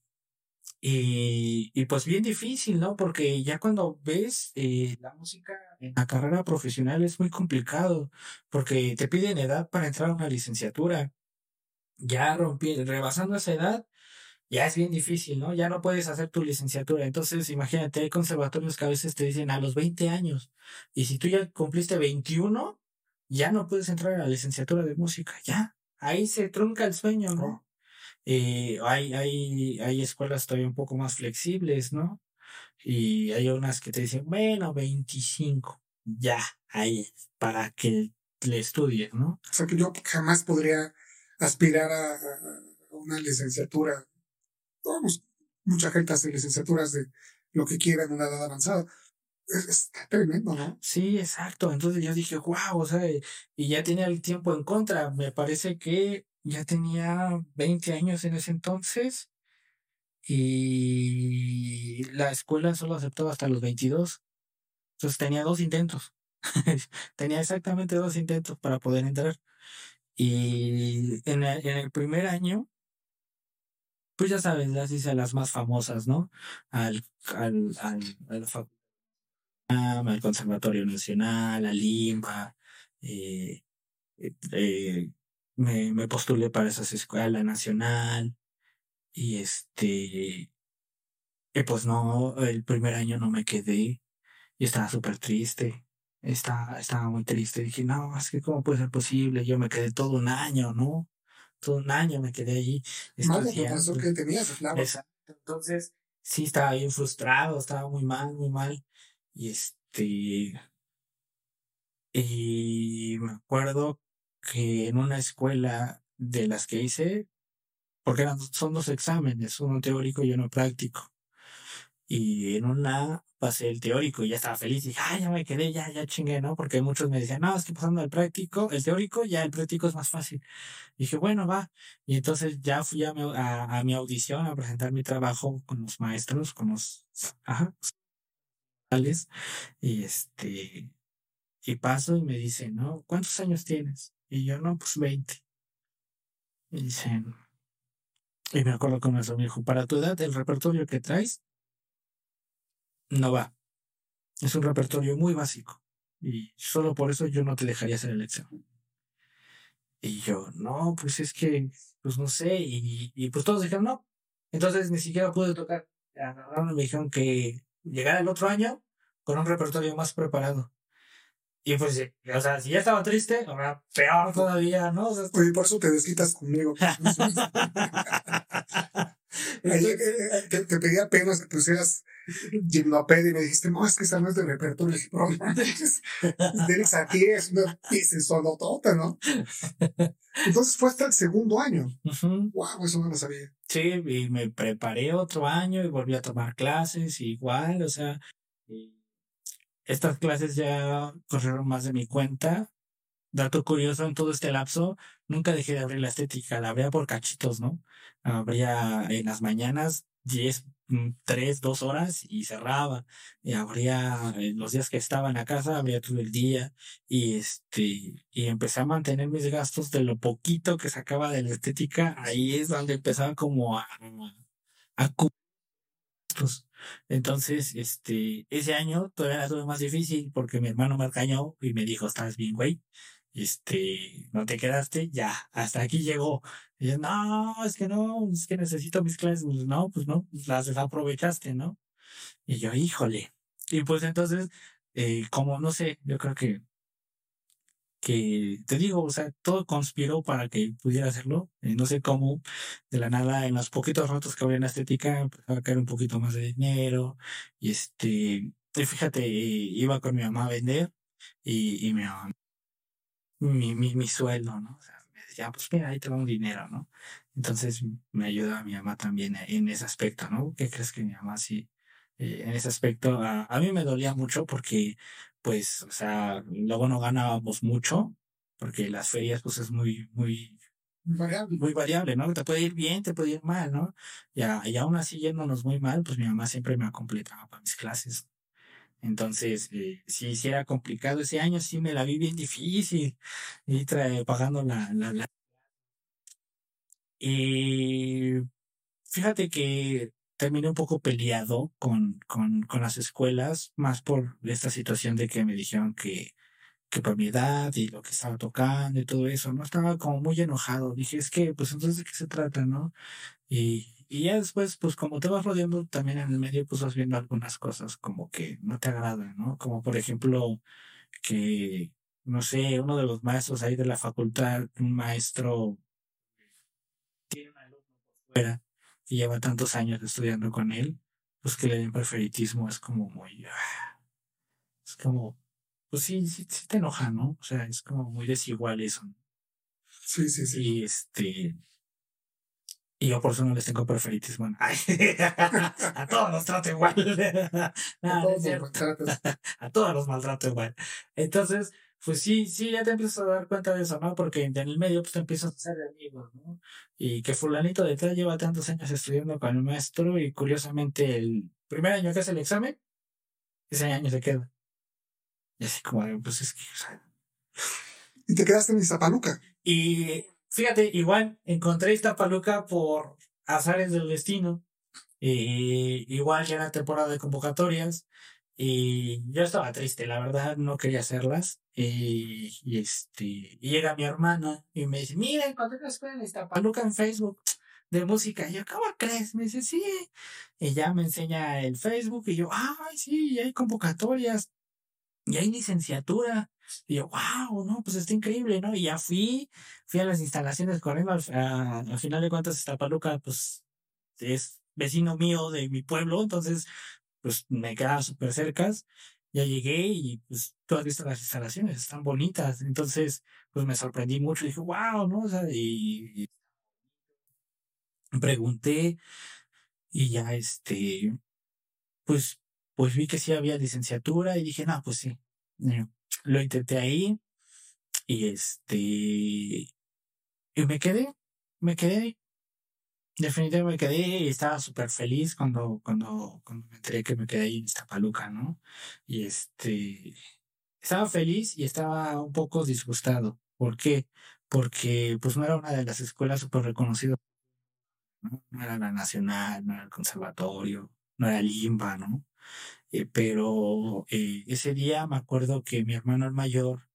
y, y pues bien difícil, ¿no? Porque ya cuando ves eh, la música en la carrera profesional es muy complicado, porque te piden edad para entrar a una licenciatura. Ya rompí, rebasando esa edad, ya es bien difícil, ¿no? Ya no puedes hacer tu licenciatura. Entonces, imagínate, hay conservatorios que a veces te dicen a los 20 años. Y si tú ya cumpliste 21, ya no puedes entrar a la licenciatura de música. Ya, ahí se trunca el sueño, ¿no? Eh, hay, hay, hay escuelas todavía un poco más flexibles, ¿no? Y hay unas que te dicen, bueno, 25, ya, ahí, para que le estudies, ¿no? O sea que yo jamás podría aspirar a, una licenciatura. Vamos, mucha gente hace licenciaturas de lo que quiera en una edad avanzada. Es, tremendo, ¿no? Sí, exacto. Entonces yo dije, wow, o sea, y ya tenía el tiempo en contra. Me parece que ya tenía 20 años en ese entonces y la escuela solo aceptaba hasta los 22. Entonces tenía dos intentos. tenía exactamente dos intentos para poder entrar. Y en el primer año, pues ya sabes, las hice las más famosas, ¿no? Al, al, al, al, Conservatorio Nacional, al LIMBA, eh, eh, me, me postulé para esas escuelas nacional y este, y pues no, el primer año no me quedé y estaba súper triste. Estaba, estaba muy triste. Dije, no, es que cómo puede ser posible. Yo me quedé todo un año, ¿no? Todo un año me quedé ahí. Estudiando. que tenías, claro. Exacto. Entonces, sí, estaba bien frustrado, estaba muy mal, muy mal. Y este, y me acuerdo que en una escuela de las que hice, porque eran, son dos exámenes, uno teórico y uno práctico. Y en una pasé el teórico y ya estaba feliz. Y dije, ah, ya me quedé, ya, ya chingué, ¿no? Porque muchos me decían, no, es que pasando el práctico, el teórico, ya el práctico es más fácil. Dije, bueno, va. Y entonces ya fui a mi, a, mi audición a presentar mi trabajo con los maestros, con los, ajá, y este, y paso y me dicen, ¿no? ¿Cuántos años tienes? Y yo, no, pues 20. Y dicen, y me acuerdo eso, me dijo, para tu edad, el repertorio que traes no va. Es un repertorio muy básico. Y solo por eso yo no te dejaría hacer el examen. Y yo, no, pues es que, pues no sé. Y, y pues todos dijeron no. Entonces ni siquiera pude tocar. Agarraron y me dijeron que llegara el otro año con un repertorio más preparado. Y pues, o sea, si ya estaba triste, ahora peor todavía, ¿no? O sea, Oye, por eso te desquitas conmigo. Te, te pedía apenas que pusieras gimnopedia y me dijiste, no, es que esa no es de repertorio. Y dije, "Bro, manches, Tienes aquí es una pieza sonotota, ¿no? Entonces fue hasta el segundo año. ujú. Wow, eso no lo sabía. Sí, y me preparé otro año y volví a tomar clases, y igual, o sea, y estas clases ya corrieron más de mi cuenta. Dato curioso, en todo este lapso, nunca dejé de abrir la estética, la abría por cachitos, ¿no? Abría en las mañanas 10, mm, 3, 2 horas y cerraba. Y abría en los días que estaba en la casa, abría todo el día. Y este, y empecé a mantener mis gastos de lo poquito que sacaba de la estética. Ahí es donde empezaba como a, a. Entonces, este, ese año todavía la tuve más difícil porque mi hermano me regañó y me dijo, estás bien, güey. Este, no te quedaste, ya, hasta aquí llegó. Y yo, no, es que no, es que necesito mis clases. No, pues no, las desaprovechaste, ¿no? Y yo, híjole. Y pues entonces, eh, como no sé, yo creo que, que te digo, o sea, todo conspiró para que pudiera hacerlo. Eh, no sé cómo, de la nada, en los poquitos ratos que había en la estética, empezaba a caer un poquito más de dinero. Y este, y fíjate, iba con mi mamá a vender y, y mi mamá, mi, mi, mi sueldo, ¿no? O sea, me decía, pues mira, ahí te va un dinero, ¿no? Entonces me ayuda mi mamá también en ese aspecto, ¿no? ¿Qué crees que mi mamá sí? eh, en ese aspecto, a, a mí me dolía mucho porque, pues, o sea, luego no ganábamos mucho, porque las ferias, pues, es muy, muy, Variable. muy variable, ¿no? Te puede ir bien, te puede ir mal, ¿no? Y, a- y aún así yéndonos muy mal, pues mi mamá siempre me completaba para mis clases. Entonces, eh, sí, sí era complicado. Ese año sí me la vi bien difícil y trae, pagando la, la, la. Y fíjate que terminé un poco peleado con, con, con las escuelas, más por esta situación de que me dijeron que, que por mi edad y lo que estaba tocando y todo eso, ¿no? Estaba como muy enojado. Dije, es que, pues entonces, ¿de qué se trata, no? Y, y ya después, pues como te vas rodeando también en el medio, pues vas viendo algunas cosas como que no te agradan, ¿no? Como por ejemplo, que, no sé, uno de los maestros ahí de la facultad, un maestro tiene un alumno por fuera y lleva tantos años estudiando con él, pues que le den preferitismo es como muy, ah, es como, pues sí, sí, sí te enoja, ¿no? O sea, es como muy desigual eso. ¿no? Sí, sí, sí. Y este, y yo por eso no les tengo preferitismo. Ay, a todos los trato igual. A todos los a todos los maltrato igual. Entonces, pues sí, sí, ya te empiezas a dar cuenta de eso, ¿no? Porque en el medio pues te empiezas a hacer amigos, ¿no? Y que fulanito de tal lleva tantos años estudiando con el maestro y curiosamente el primer año que hace el examen, ese año se queda. Y así como, pues es que, o sea, Y te quedaste en Izapaluca. Y fíjate, igual encontré esta paluca por azares del destino. Y igual ya era temporada de convocatorias. Y yo estaba triste, la verdad, no quería hacerlas. Y, este, llega mi hermana y me dice, mira, encontré una escuela en Iztapaluca en Facebook de música. Y yo, ¿cómo crees? Me dice, sí. Y ya me enseña el Facebook y yo, ay, sí, y hay convocatorias. Y hay licenciatura. Y yo, wow, no, pues está increíble, ¿no? Y ya fui, fui a las instalaciones corriendo, al, final de cuentas, Iztapaluca, pues, es vecino mío de mi pueblo, entonces, pues, me quedaba súper cerca. Ya llegué y, pues, tú has visto las instalaciones, están bonitas. Entonces, pues, me sorprendí mucho, dije, wow, ¿no? O sea, y, y pregunté y ya, este, pues, pues vi que sí había licenciatura y dije, no, pues sí. Lo intenté ahí y este, y me quedé, me quedé definitivamente me quedé y estaba súper feliz cuando, cuando, cuando me enteré que me quedé ahí en Iztapaluca, ¿no? Y este, estaba feliz y estaba un poco disgustado. ¿Por qué? Porque pues no era una de las escuelas súper reconocidas, ¿no? No era la Nacional, no era el Conservatorio, no era el IMBA, ¿no? Eh, pero eh, ese día me acuerdo que mi hermano el mayor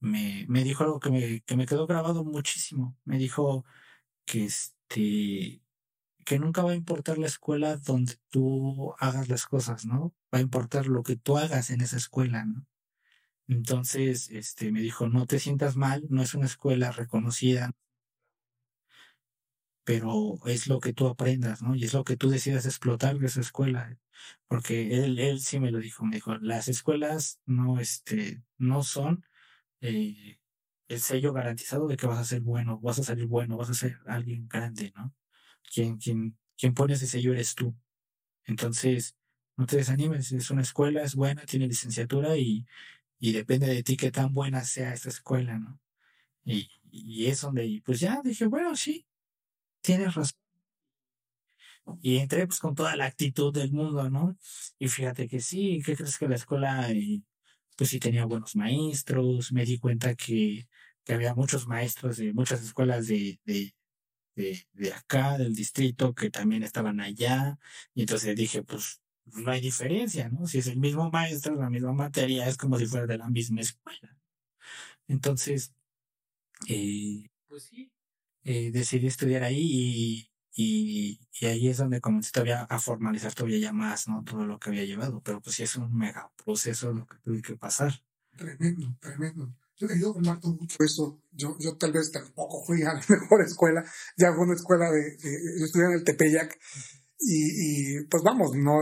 me, me dijo algo que me, que me quedó grabado muchísimo. Me dijo que este que nunca va a importar la escuela donde tú hagas las cosas, ¿no? Va a importar lo que tú hagas en esa escuela, ¿no? Entonces, este, me dijo, no te sientas mal, no es una escuela reconocida, pero es lo que tú aprendas, ¿no? Y es lo que tú decidas explotar de esa escuela. Porque él, él sí me lo dijo, me dijo, las escuelas no, este, no son eh, el sello garantizado de que vas a ser bueno, vas a salir bueno, vas a ser alguien grande, ¿no? Quien, quien, quien pone ese sello eres tú. Entonces, no te desanimes, es una escuela, es buena, tiene licenciatura y, y depende de ti qué tan buena sea esta escuela, ¿no? Y, y es donde, pues ya dije, bueno, sí, tienes razón. Y entré pues con toda la actitud del mundo, ¿no? Y fíjate que sí, ¿qué crees que la escuela, eh, pues sí tenía buenos maestros, me di cuenta que, que había muchos maestros de muchas escuelas de, de, de, de acá, del distrito, que también estaban allá, y entonces dije, pues no hay diferencia, ¿no? Si es el mismo maestro, la misma materia, es como si fuera de la misma escuela. Entonces, eh, pues sí, eh, decidí estudiar ahí y, y, y, ahí es donde comencé todavía a formalizar todavía ya más, ¿no? Todo lo que había llevado, pero pues sí es un mega proceso lo que tuve que pasar. Tremendo, tremendo. Yo digo Marto mucho eso. Yo, yo tal vez tampoco fui a la mejor escuela. Ya fue una escuela de, de yo estudié en el Tepeyac y, y, pues vamos, no,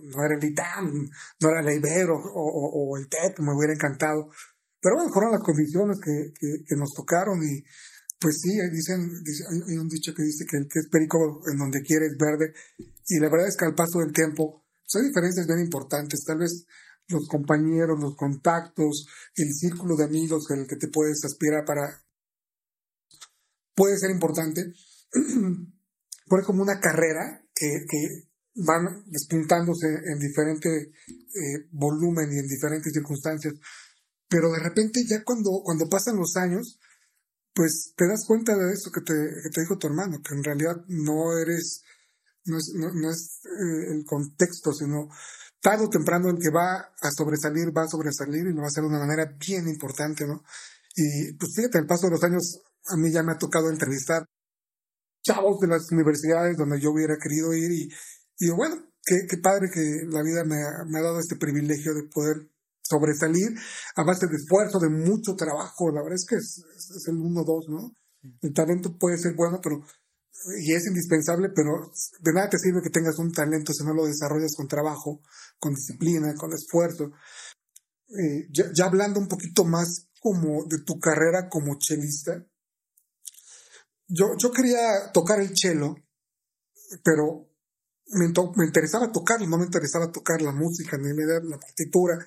no era el ITAM, no era el Ibero o, o, o, el TEP, me hubiera encantado. Pero bueno, fueron las condiciones que, que, que nos tocaron y pues sí, dicen, dice, hay, un dicho que dice que el que es perico en donde quiere es verde y la verdad es que al paso del tiempo pues hay diferencias bien importantes. Tal vez los compañeros, los contactos, el círculo de amigos el que te puedes aspirar para puede ser importante. Por como una carrera que, que van despuntándose en diferente eh, volumen y en diferentes circunstancias. Pero de repente ya cuando, cuando pasan los años, pues te das cuenta de eso que te, que te dijo tu hermano, que en realidad no eres, no es, no, es eh, el contexto, sino tarde o temprano el que va a sobresalir, va a sobresalir y lo va a hacer de una manera bien importante, ¿no? Y pues fíjate, al paso de los años, a mí ya me ha tocado entrevistar chavos de las universidades donde yo hubiera querido ir y, y bueno, qué, padre que la vida me ha dado este privilegio de poder sobresalir a base de esfuerzo, de mucho trabajo. La verdad es que es, es el 1-2, ¿no? El talento puede ser bueno, pero y es indispensable, pero de nada te sirve que tengas un talento si no lo desarrollas con trabajo, con disciplina, con esfuerzo. Eh, ya, ya, hablando un poquito más como de tu carrera como chelista, yo, yo quería tocar el chelo, pero me, me interesaba tocarlo, no me interesaba tocar la música, ni la partitura.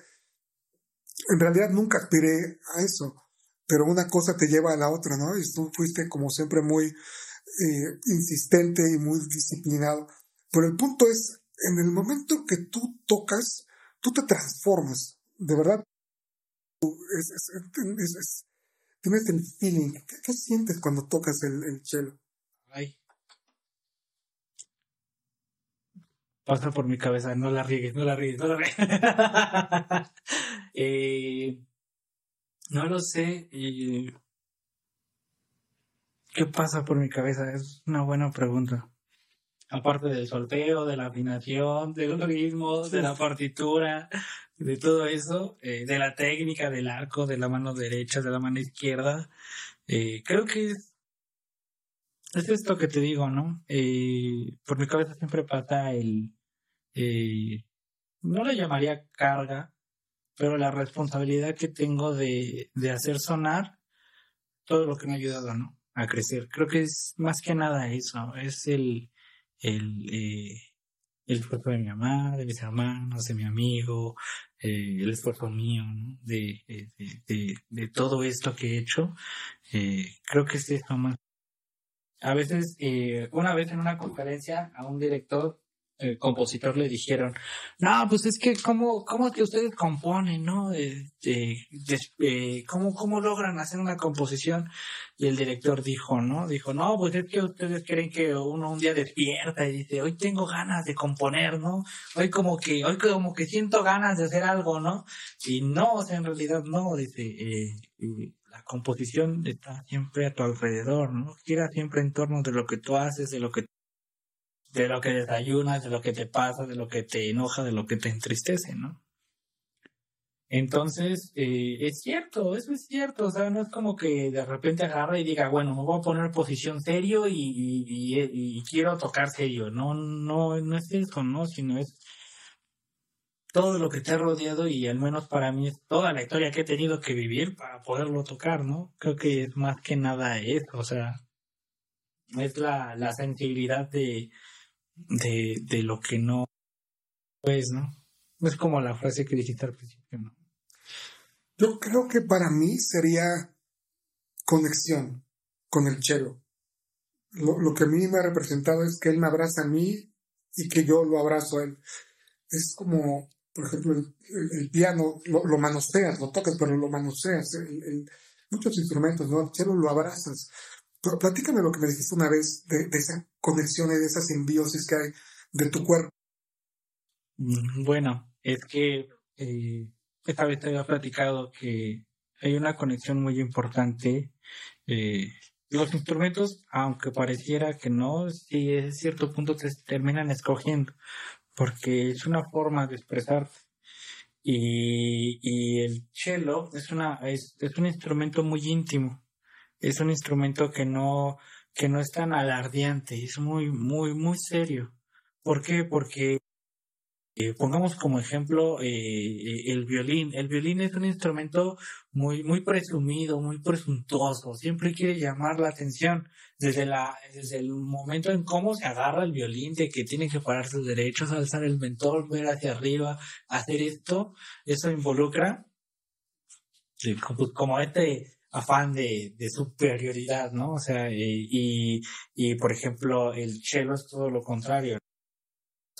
En realidad nunca aspiré a eso, pero una cosa te lleva a la otra, ¿no? Y tú fuiste como siempre muy eh, insistente y muy disciplinado. Pero el punto es, en el momento que tú tocas, tú te transformas, de verdad. Es, es, es, tienes el feeling. ¿Qué, ¿Qué, sientes cuando tocas el, el cello? Ay. Pasa por mi cabeza, no la riegues, no la riegues, no la riegues. eh, no lo sé. Eh, ¿Qué pasa por mi cabeza? Es una buena pregunta. Aparte del solfeo, de la afinación, del ritmo, de la partitura, de todo eso, eh, de la técnica del arco, de la mano derecha, de la mano izquierda, eh, creo que es, es, esto que te digo, ¿no? Eh, por mi cabeza siempre pasa el, no le llamaría carga, pero la responsabilidad que tengo de, de hacer sonar todo lo que me ha ayudado, ¿no? a crecer. Creo que es más que nada eso, es el, el, eh, el esfuerzo de mi mamá, de mis hermanos, de mi amigo, eh, el esfuerzo mío, ¿no? de, de, de, de, todo esto que he hecho. Eh, creo que es eso más. A veces, eh, una vez en una conferencia a un director el compositor le dijeron, no, pues es que cómo, cómo que ustedes componen, ¿no? Eh, eh, ¿cómo, ¿Cómo logran hacer una composición? Y el director dijo, ¿no? Dijo, no, pues es que ustedes creen que uno un día despierta y dice, hoy tengo ganas de componer, ¿no? Hoy como que, hoy como que siento ganas de hacer algo, ¿no? Y no, o sea, en realidad no, dice, eh, la composición está siempre a tu alrededor, ¿no? Gira siempre en torno de lo que tú haces, de lo que de lo que desayunas, de lo que te pasa, de lo que te enoja, de lo que te entristece, ¿no? Entonces, eh, es cierto, eso es cierto, o sea, no es como que de repente agarra y diga, bueno, me voy a poner posición serio y, y, y, quiero tocar serio, no, no, no es eso, ¿no? Sino es todo lo que te ha rodeado y al menos para mí es toda la historia que he tenido que vivir para poderlo tocar, ¿no? Creo que es más que nada eso, o sea, es la, la sensibilidad de, de, de lo que no es, ¿no? Es como la frase que dijiste al principio, ¿no? Yo creo que para mí sería conexión con el chelo. Lo, lo, que a mí me ha representado es que él me abraza a mí y que yo lo abrazo a él. Es como, por ejemplo, el, piano, lo, lo, manoseas, lo tocas, pero lo manoseas. Muchos instrumentos, ¿no? El chelo lo abrazas. Platícame lo que me dijiste una vez de, esa conexión y de esa simbiosis que hay de tu cuerpo. Mm, bueno, es que eh, esta vez te había platicado que hay una conexión muy importante. Eh, los instrumentos, aunque pareciera que no, sí es cierto punto se terminan escogiendo, porque es una forma de expresar. Y, y el cello es, una, es, es un instrumento muy íntimo es un instrumento que no, que no es tan alardeante, es muy, muy, muy serio. ¿Por qué? Porque eh, pongamos como ejemplo eh, eh, el violín. El violín es un instrumento muy, muy presumido, muy presuntuoso. Siempre quiere llamar la atención. Desde la, desde el momento en cómo se agarra el violín, de que tiene que parar sus derechos, alzar el mentol, ver hacia arriba, hacer esto, eso involucra como este afán de, superioridad, ¿no? O sea, y, y, por ejemplo, el chelo es todo lo contrario.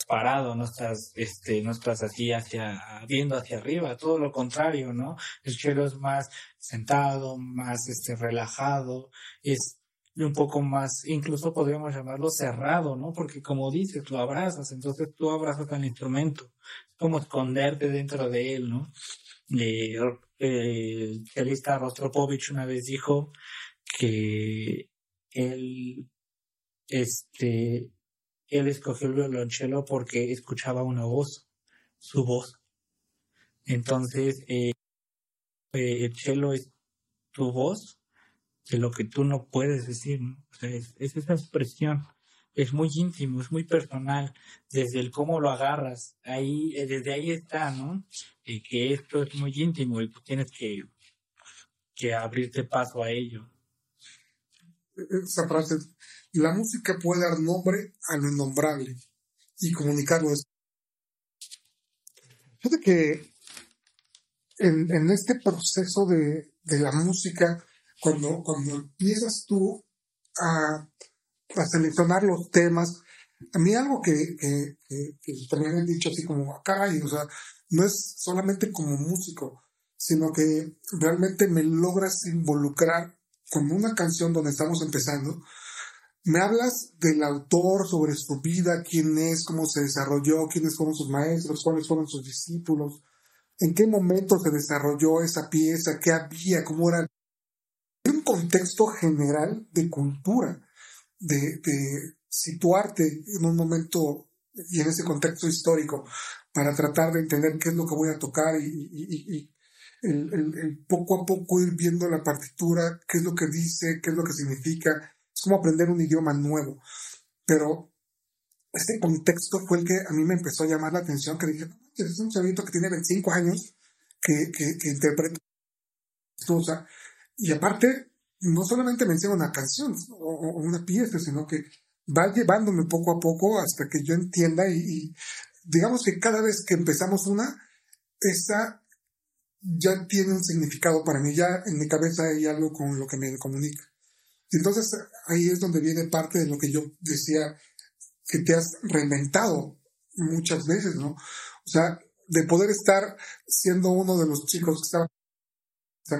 Parado, no estás, este, no estás así hacia, viendo hacia arriba, todo lo contrario, ¿no? El chelo es más sentado, más, este, relajado, es un poco más, incluso podríamos llamarlo cerrado, ¿no? Porque como dices, lo abrazas, entonces tú abrazas al instrumento, es como esconderte dentro de él, ¿no? Eh, el chelista Rostropovich una vez dijo que él, este, él escogió el violonchelo porque escuchaba una voz, su voz. Entonces, eh, eh, el cello es tu voz de lo que tú no puedes decir, es, esa expresión es muy íntimo, es muy personal, desde el cómo lo agarras, ahí, eh, desde ahí está, ¿no? Que esto es muy íntimo y tú tienes que, que abrirte paso a ello. Esa frase, la música puede dar nombre a lo innombrable y comunicarlo. Fíjate que en, en este proceso de, de la música, cuando, cuando empiezas tú a a seleccionar los temas. A mí algo que, que, también he dicho así como, acá, y, o sea, no es solamente como músico, sino que realmente me logras involucrar con una canción donde estamos empezando. Me hablas del autor, sobre su vida, quién es, cómo se desarrolló, quiénes fueron sus maestros, cuáles fueron sus discípulos, en qué momento se desarrolló esa pieza, qué había, cómo era. un contexto general de cultura de, situarte en un momento y en ese contexto histórico para tratar de entender qué es lo que voy a tocar y, el, poco a poco ir viendo la partitura, qué es lo que dice, qué es lo que significa. Es como aprender un idioma nuevo. Pero este contexto fue el que a mí me empezó a llamar la atención, que dije, es un chavito que tiene 25 años, que, que, que interpreta. Y aparte, no solamente menciona una canción o, una pieza, sino que va llevándome poco a poco hasta que yo entienda y, digamos que cada vez que empezamos una, esa ya tiene un significado para mí, ya en mi cabeza hay algo con lo que me comunica. Entonces ahí es donde viene parte de lo que yo decía, que te has reinventado muchas veces, ¿no? O sea, de poder estar siendo uno de los chicos que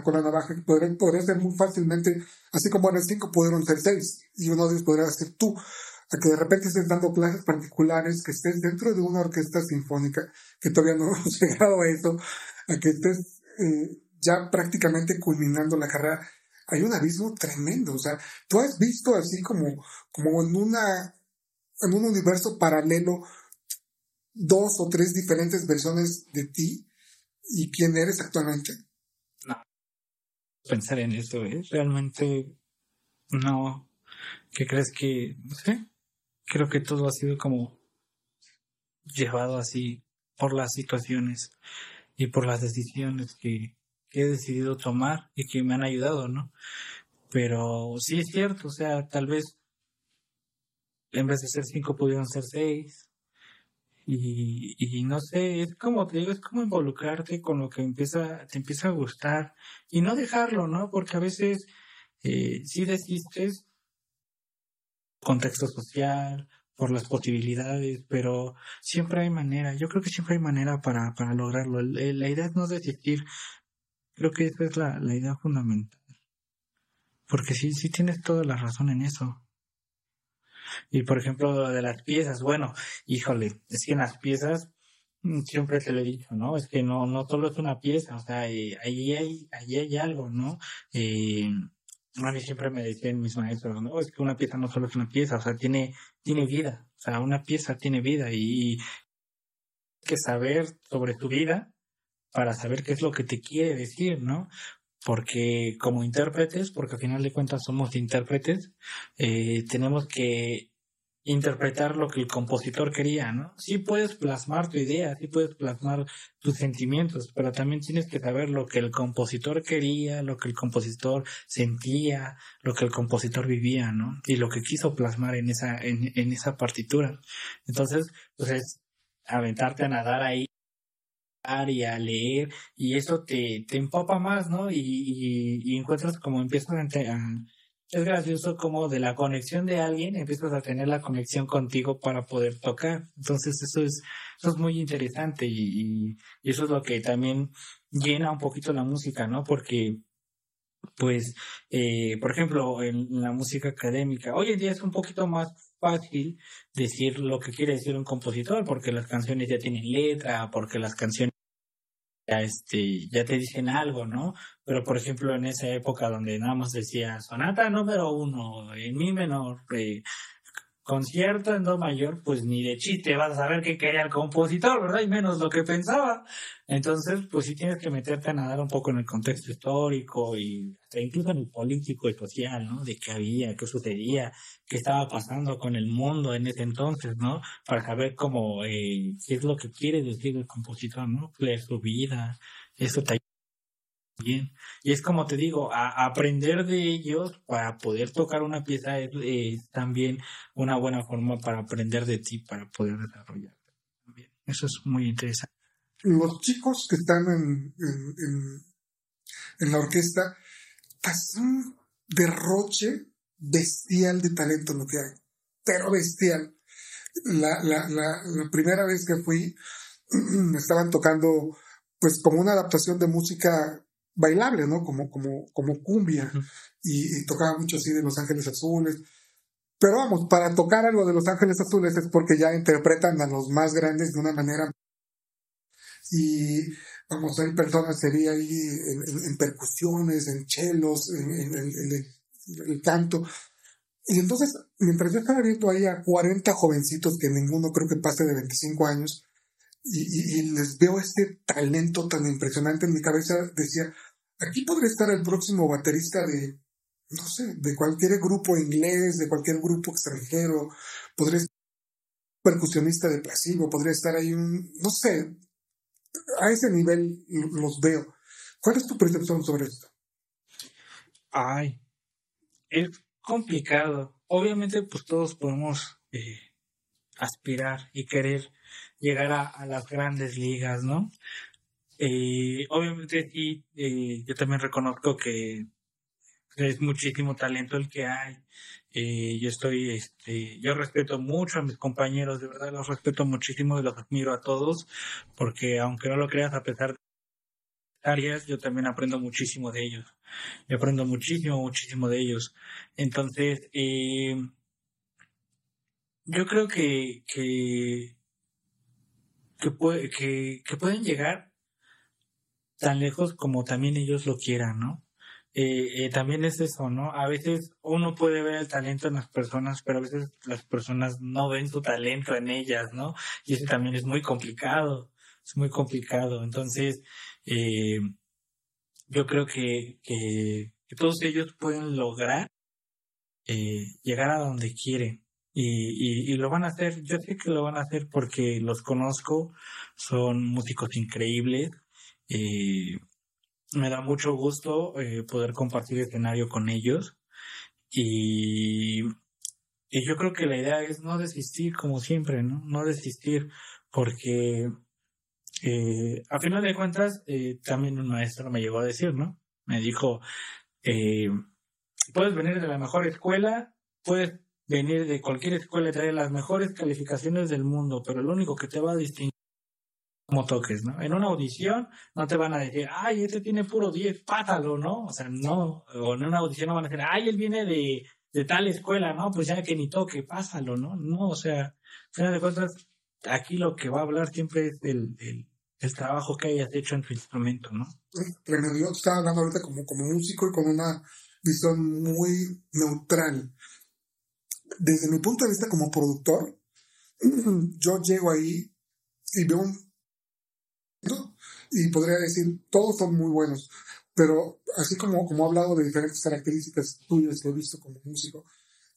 con la navaja, que podría, podría ser muy fácilmente, así como eran cinco, pudieron ser seis, y uno de ellos podría ser tú, a que de repente estés dando clases particulares, que estés dentro de una orquesta sinfónica, que todavía no hemos llegado a eso, a que estés eh, ya prácticamente culminando la carrera. Hay un abismo tremendo, o sea, tú has visto así como, como en una, en un universo paralelo, dos o tres diferentes versiones de ti y quién eres actualmente. Pensar en eso, ¿eh? Realmente no. ¿Qué crees que, no sé? Creo que todo ha sido como llevado así por las situaciones y por las decisiones que, que he decidido tomar y que me han ayudado, ¿no? Pero sí es cierto, o sea, tal vez en vez de ser cinco pudieron ser seis, y, y no sé, es como te digo, es como involucrarte con lo que empieza, te empieza a gustar y no dejarlo, ¿no? Porque a veces eh, sí desistes, contexto social, por las posibilidades, pero siempre hay manera, yo creo que siempre hay manera para, para lograrlo. La idea es no desistir, creo que esa es la, la idea fundamental. Porque sí, sí tienes toda la razón en eso. Y por ejemplo, de las piezas, bueno, híjole, es que en las piezas mm, siempre te lo he dicho, ¿no? Es que no, no solo es una pieza, o sea, eh, ahí, hay, ahí hay algo, ¿no? Eh, a mí siempre me decían mis maestros, ¿no? Es que una pieza no solo es una pieza, o sea, tiene, tiene vida, o sea, una pieza tiene vida y, y que saber sobre tu vida para saber qué es lo que te quiere decir, ¿no? Porque como intérpretes, porque al final de cuentas somos intérpretes, eh, tenemos que interpretar lo que el compositor quería, ¿no? Sí puedes plasmar tu idea, sí puedes plasmar tus sentimientos, pero también tienes que saber lo que el compositor quería, lo que el compositor sentía, lo que el compositor vivía, ¿no? Y lo que quiso plasmar en esa, en, en esa partitura. Entonces, pues es aventarte a nadar ahí y a leer y eso te, te empapa más, ¿no? Y, y, encuentras como empiezas a, es gracioso como de la conexión de alguien empiezas a tener la conexión contigo para poder tocar. Entonces eso es, eso es muy interesante y, y, eso es lo que también llena un poquito la música, ¿no? Porque pues, eh, por ejemplo, en la música académica, hoy en día es un poquito más fácil decir lo que quiere decir un compositor, porque las canciones ya tienen letra, porque las canciones ya este ya te dicen algo, ¿no? Pero por ejemplo en esa época donde nada decía sonata número uno en mi menor, eh, concierto en do mayor, pues ni de chiste vas a saber qué quería el compositor, ¿verdad? Y menos lo que pensaba. Entonces, pues sí tienes que meterte a nadar un poco en el contexto histórico y incluso en el político y social, ¿no? De qué había, qué sucedía, qué estaba pasando con el mundo en ese entonces, ¿no? Para saber cómo, eh, qué es lo que quiere decir el compositor, ¿no? Leer su vida, eso te Bien. Y es como te digo, a, aprender de ellos para poder tocar una pieza es también una buena forma para aprender de ti, para poder desarrollarte. Eso es muy interesante. Los chicos que están en, en, la orquesta, es un derroche bestial de talento lo que hay, pero bestial. La, la, la, la primera vez que fui, estaban tocando pues como una adaptación de música bailable, ¿no? Como, como, como cumbia. y, tocaba mucho así de Los Ángeles Azules. Pero vamos, para tocar algo de Los Ángeles Azules es porque ya interpretan a los más grandes de una manera. Y vamos, hay personas sería ahí en, percusiones, en chelos, en, el canto. Y entonces, mientras yo estaba viendo ahí a 40 jovencitos que ninguno creo que pase de 25 años, y, les veo este talento tan impresionante en mi cabeza, decía, aquí podría estar el próximo baterista de, no sé, de cualquier grupo inglés, de cualquier grupo extranjero, podría estar percusionista de placebo, podría estar ahí un, no sé, a ese nivel los veo. ¿Cuál es tu percepción sobre esto? Ay, es complicado. Obviamente, pues todos podemos eh, aspirar y querer llegar a, las grandes ligas, ¿no? Eh, obviamente sí, eh, yo también reconozco que es muchísimo talento el que hay. Eh, yo estoy, este, yo respeto mucho a mis compañeros, de verdad los respeto muchísimo y los admiro a todos, porque aunque no lo creas, a pesar de áreas, yo también aprendo muchísimo de ellos. Yo aprendo muchísimo, muchísimo de ellos. Entonces, eh, yo creo que, que pueden llegar tan lejos como también ellos lo quieran, ¿no? Eh, eh, también es eso, ¿no? A veces uno puede ver el talento en las personas, pero a veces las personas no ven su talento en ellas, ¿no? Y eso también es muy complicado, es muy complicado. Entonces, eh, yo creo que, que, todos ellos pueden lograr llegar a donde quieren. Y, lo van a hacer, yo sé que lo van a hacer porque los conozco, son músicos increíbles, eh, me da mucho gusto eh, poder compartir escenario con ellos y, y, yo creo que la idea es no desistir como siempre, ¿no? No desistir porque eh, a final de cuentas eh, también un maestro me llegó a decir, ¿no? Me dijo, eh, puedes venir de la mejor escuela, puedes venir de cualquier escuela y traer las mejores calificaciones del mundo, pero lo único que te va a distinguir como toques, ¿no? En una audición no te van a decir, ay, este tiene puro 10, pátalo, ¿no? O sea, no, o en una audición no van a decir, ay, él viene de, de tal escuela, ¿no? Pues ya que ni toque, pásalo, ¿no? No, o sea, al final de cuentas, aquí lo que va a hablar siempre es del, del, trabajo que hayas hecho en tu instrumento, ¿no? Tremendo, yo estaba hablando ahorita como, como músico y con una visión muy neutral. Desde mi punto de vista como productor, yo llego ahí y veo un y podría decir, todos son muy buenos, pero así como, como he hablado de diferentes características tuyas que he visto como músico,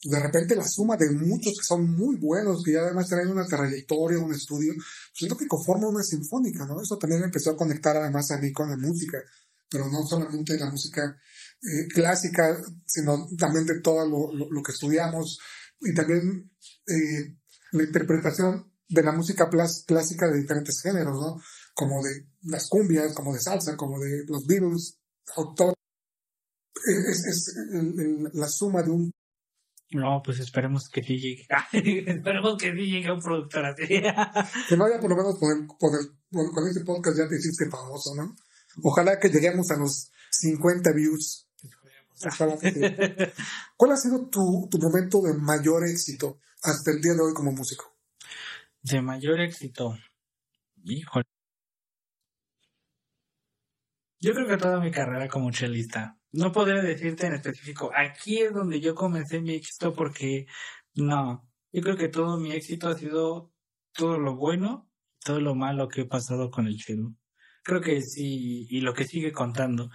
de repente la suma de muchos que son muy buenos, que ya además traen una trayectoria, un estudio, siento que conforma una sinfónica, ¿no? Eso también empezó a conectar además a mí con la música, pero no solamente la música eh, clásica, sino también de todo lo, lo, que estudiamos y también eh, la interpretación de la música clásica de diferentes géneros, ¿no? Como de las cumbias, como de salsa, como de los Beatles, autor. Es, es la suma de un... No, pues esperemos que sí llegue. esperemos que sí llegue un productor así. que no haya por lo menos poder, poder con este podcast ya te hiciste famoso, ¿no? Ojalá que lleguemos a los 50 views. ¿Cuál ha sido tu, tu momento de mayor éxito hasta el día de hoy como músico? De mayor éxito. Híjole. Yo creo que toda mi carrera como chelista. No podría decirte en específico, aquí es donde yo comencé mi éxito porque no. Yo creo que todo mi éxito ha sido todo lo bueno, todo lo malo que he pasado con el chelo. Creo que sí, y lo que sigue contando,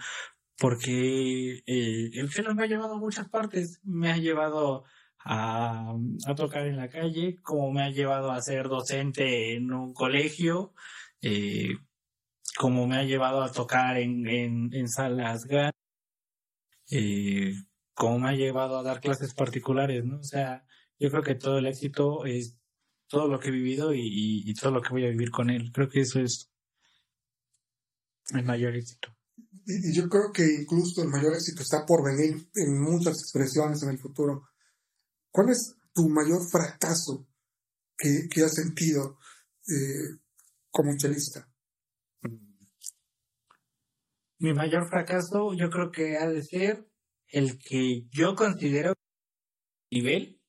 porque eh, el chelo me ha llevado a muchas partes. Me ha llevado a, a tocar en la calle, como me ha llevado a ser docente en un colegio. Eh, como me ha llevado a tocar en, en, en salas grandes, eh, como me ha llevado a dar clases particulares, ¿no? O sea, yo creo que todo el éxito es todo lo que he vivido y, y, todo lo que voy a vivir con él. Creo que eso es el mayor éxito. Y, yo creo que incluso el mayor éxito está por venir en muchas expresiones en el futuro. ¿Cuál es tu mayor fracaso que, que has sentido eh, como chelista? Mi mayor fracaso yo creo que ha de ser el que yo considero nivel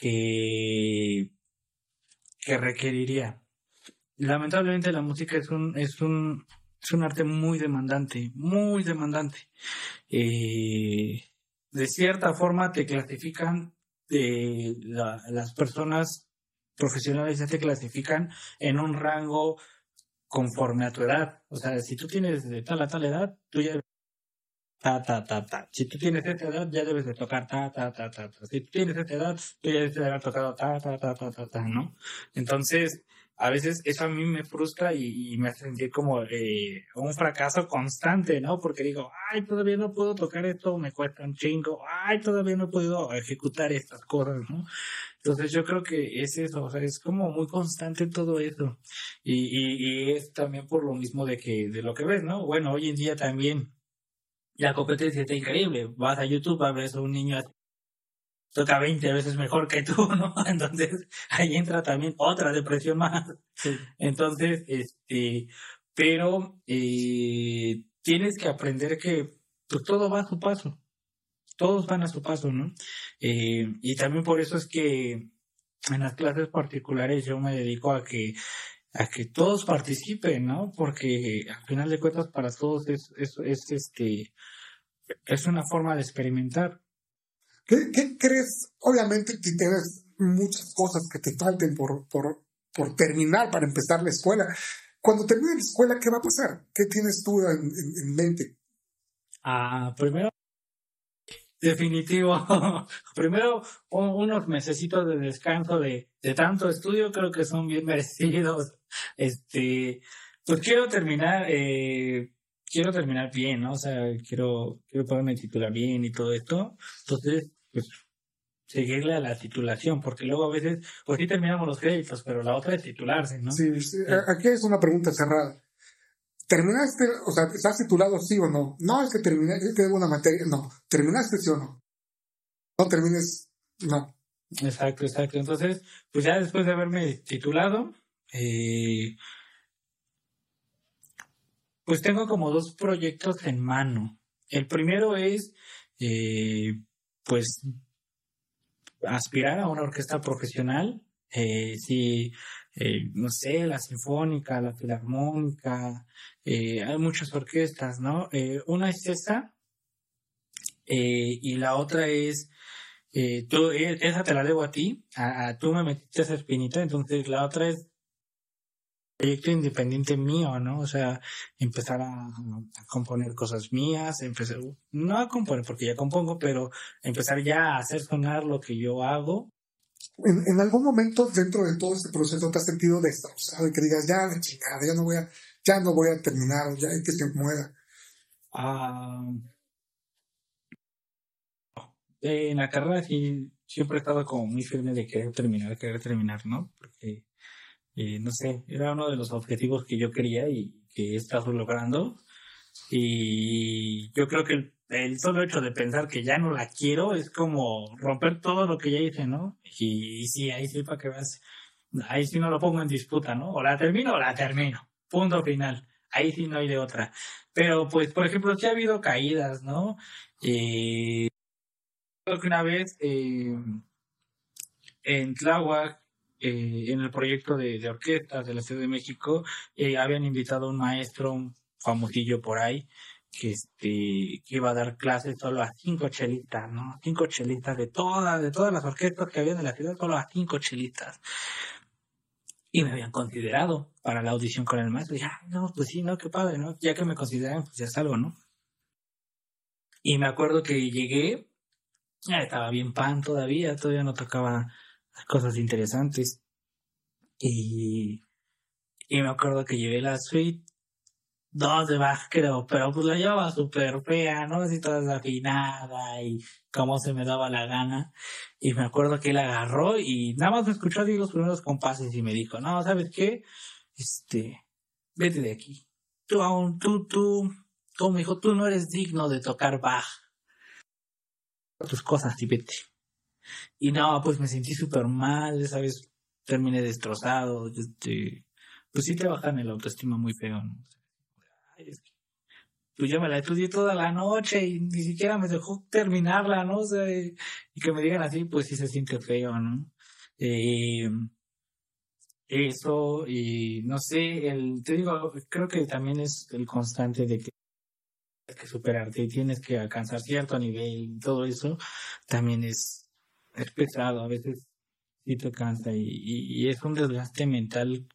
que, que requeriría. Lamentablemente la música es un, es un, es un arte muy demandante, muy demandante. Eh, de cierta forma te clasifican, de las personas profesionales ya te clasifican en un rango conforme a tu edad. O sea, si tú tienes de tal a tal edad, tú ya ta ta ta ta. Si tú tienes esta edad, ya debes de tocar ta ta ta ta. ta. Si tú tienes esta edad, tú ya debes de haber tocado ta ta ta ta ta, ta ¿no? Entonces, a veces eso a mí me frustra y, me hace sentir como eh, un fracaso constante, ¿no? Porque digo, ay, todavía no puedo tocar esto, me cuesta un chingo, ay, todavía no podido ejecutar estas cosas, ¿no? Entonces yo creo que es eso, o sea, es como muy constante todo eso. Y, y, y es también por lo mismo de que, de lo que ves, ¿no? Bueno, hoy en día también la competencia está increíble. Vas a YouTube, a ver a un niño toca 20 veces mejor que tú, ¿no? Entonces ahí entra también otra depresión más. Entonces, este, pero eh, tienes que aprender que pues, todo va a su paso. Todos van a su paso, ¿no? Eh, y también por eso es que en las clases particulares yo me dedico a que a que todos participen, ¿no? Porque al final de cuentas para todos es, es, es este es una forma de experimentar. ¿Qué, qué crees? Obviamente que tienes muchas cosas que te falten por, por, por terminar para empezar la escuela. Cuando termine la escuela, ¿qué va a pasar? ¿Qué tienes tú en, en, en mente? Ah, primero, definitivo. primero, un- unos mesecitos de descanso de, de tanto estudio, creo que son bien merecidos. Este, pues quiero terminar, eh, quiero terminar bien, ¿no? O sea, quiero, quiero ponerme titular bien y todo esto. Entonces, pues, seguirle a la titulación, porque luego a veces, pues sí terminamos los créditos, pero la otra es titularse, ¿no? Sí, sí, a- aquí es una pregunta cerrada. ¿Terminaste, o sea, estás titulado sí o no? No, es que terminé, es una materia. No, ¿terminaste sí o no? No termines, no. Exacto, exacto. Entonces, pues ya después de haberme titulado, eh, pues tengo como dos proyectos en mano. El primero es, eh, pues, aspirar a una orquesta profesional. Eh, eh, no sé, la sinfónica, la filarmónica, eh, hay muchas orquestas, ¿no? Eh, una es esa, eh, y la otra es tú, esa te la debo a ti, a, tú me metiste esa espinita, entonces la otra es proyecto independiente mío, ¿no? O sea, empezar a componer cosas mías, empezar, no a componer porque ya compongo, pero empezar ya a hacer sonar lo que yo hago. ¿En, en algún momento dentro de todo este proceso te has sentido destrozado y que digas, ya, la chingada, ya no voy a, ya no voy a terminar, ya hay que se muera? Ah, en la carrera sí, siempre he estado como muy firme de querer terminar, querer terminar, ¿no? Porque, eh, no sé, era uno de los objetivos que yo quería y que he estado logrando. Y yo creo que el, solo hecho de pensar que ya no la quiero es como romper todo lo que ya hice, ¿no? Y, y sí, ahí sí para que veas, ahí sí no lo pongo en disputa, ¿no? O la termino o la termino. Punto final. Ahí sí no hay de otra. Pero pues, por ejemplo, sí ha habido caídas, ¿no? Eh, creo que una vez eh, en Tláhuac, eh, en el proyecto de, de orquestas de la Ciudad de México, eh, habían invitado a un maestro, un famosillo por ahí, que, este, que iba a dar clases solo a cinco chelistas, ¿no? Cinco chelistas de todas, de todas las orquestas que había en la ciudad, solo a cinco chelistas. Y me habían considerado para la audición con el maestro. Y dije, "Ay, no, pues sí, no, qué padre, ¿no? Ya que me consideran, pues ya salgo, ¿no? Y me acuerdo que llegué, ya estaba bien pan todavía, todavía no tocaba cosas interesantes. Y, y me acuerdo que llevé la suite, dos de Bach creo, pero pues la llevaba súper fea, ¿no? Así toda desafinada y cómo se me daba la gana. Y me acuerdo que él agarró y nada más me escuchó así los primeros compases y me dijo, no, ¿sabes qué? Este, vete de aquí. Tú aún, tú, tú, como me dijo, tú no eres digno de tocar Bach. Tus cosas y. Y no, pues me sentí súper mal, esa vez terminé destrozado, este, pues sí te bajan el autoestima muy feo, ¿no? Pues yo me la estudié toda la noche y ni siquiera me dejó terminarla, ¿no? O y, que me digan así, pues sí se siente feo, ¿no? Eh, eso, y no sé, el, te digo, creo que también es el constante de que tienes que superarte y tienes que alcanzar cierto nivel y todo eso, también es, es pesado, a veces sí te cansa y es un desgaste mental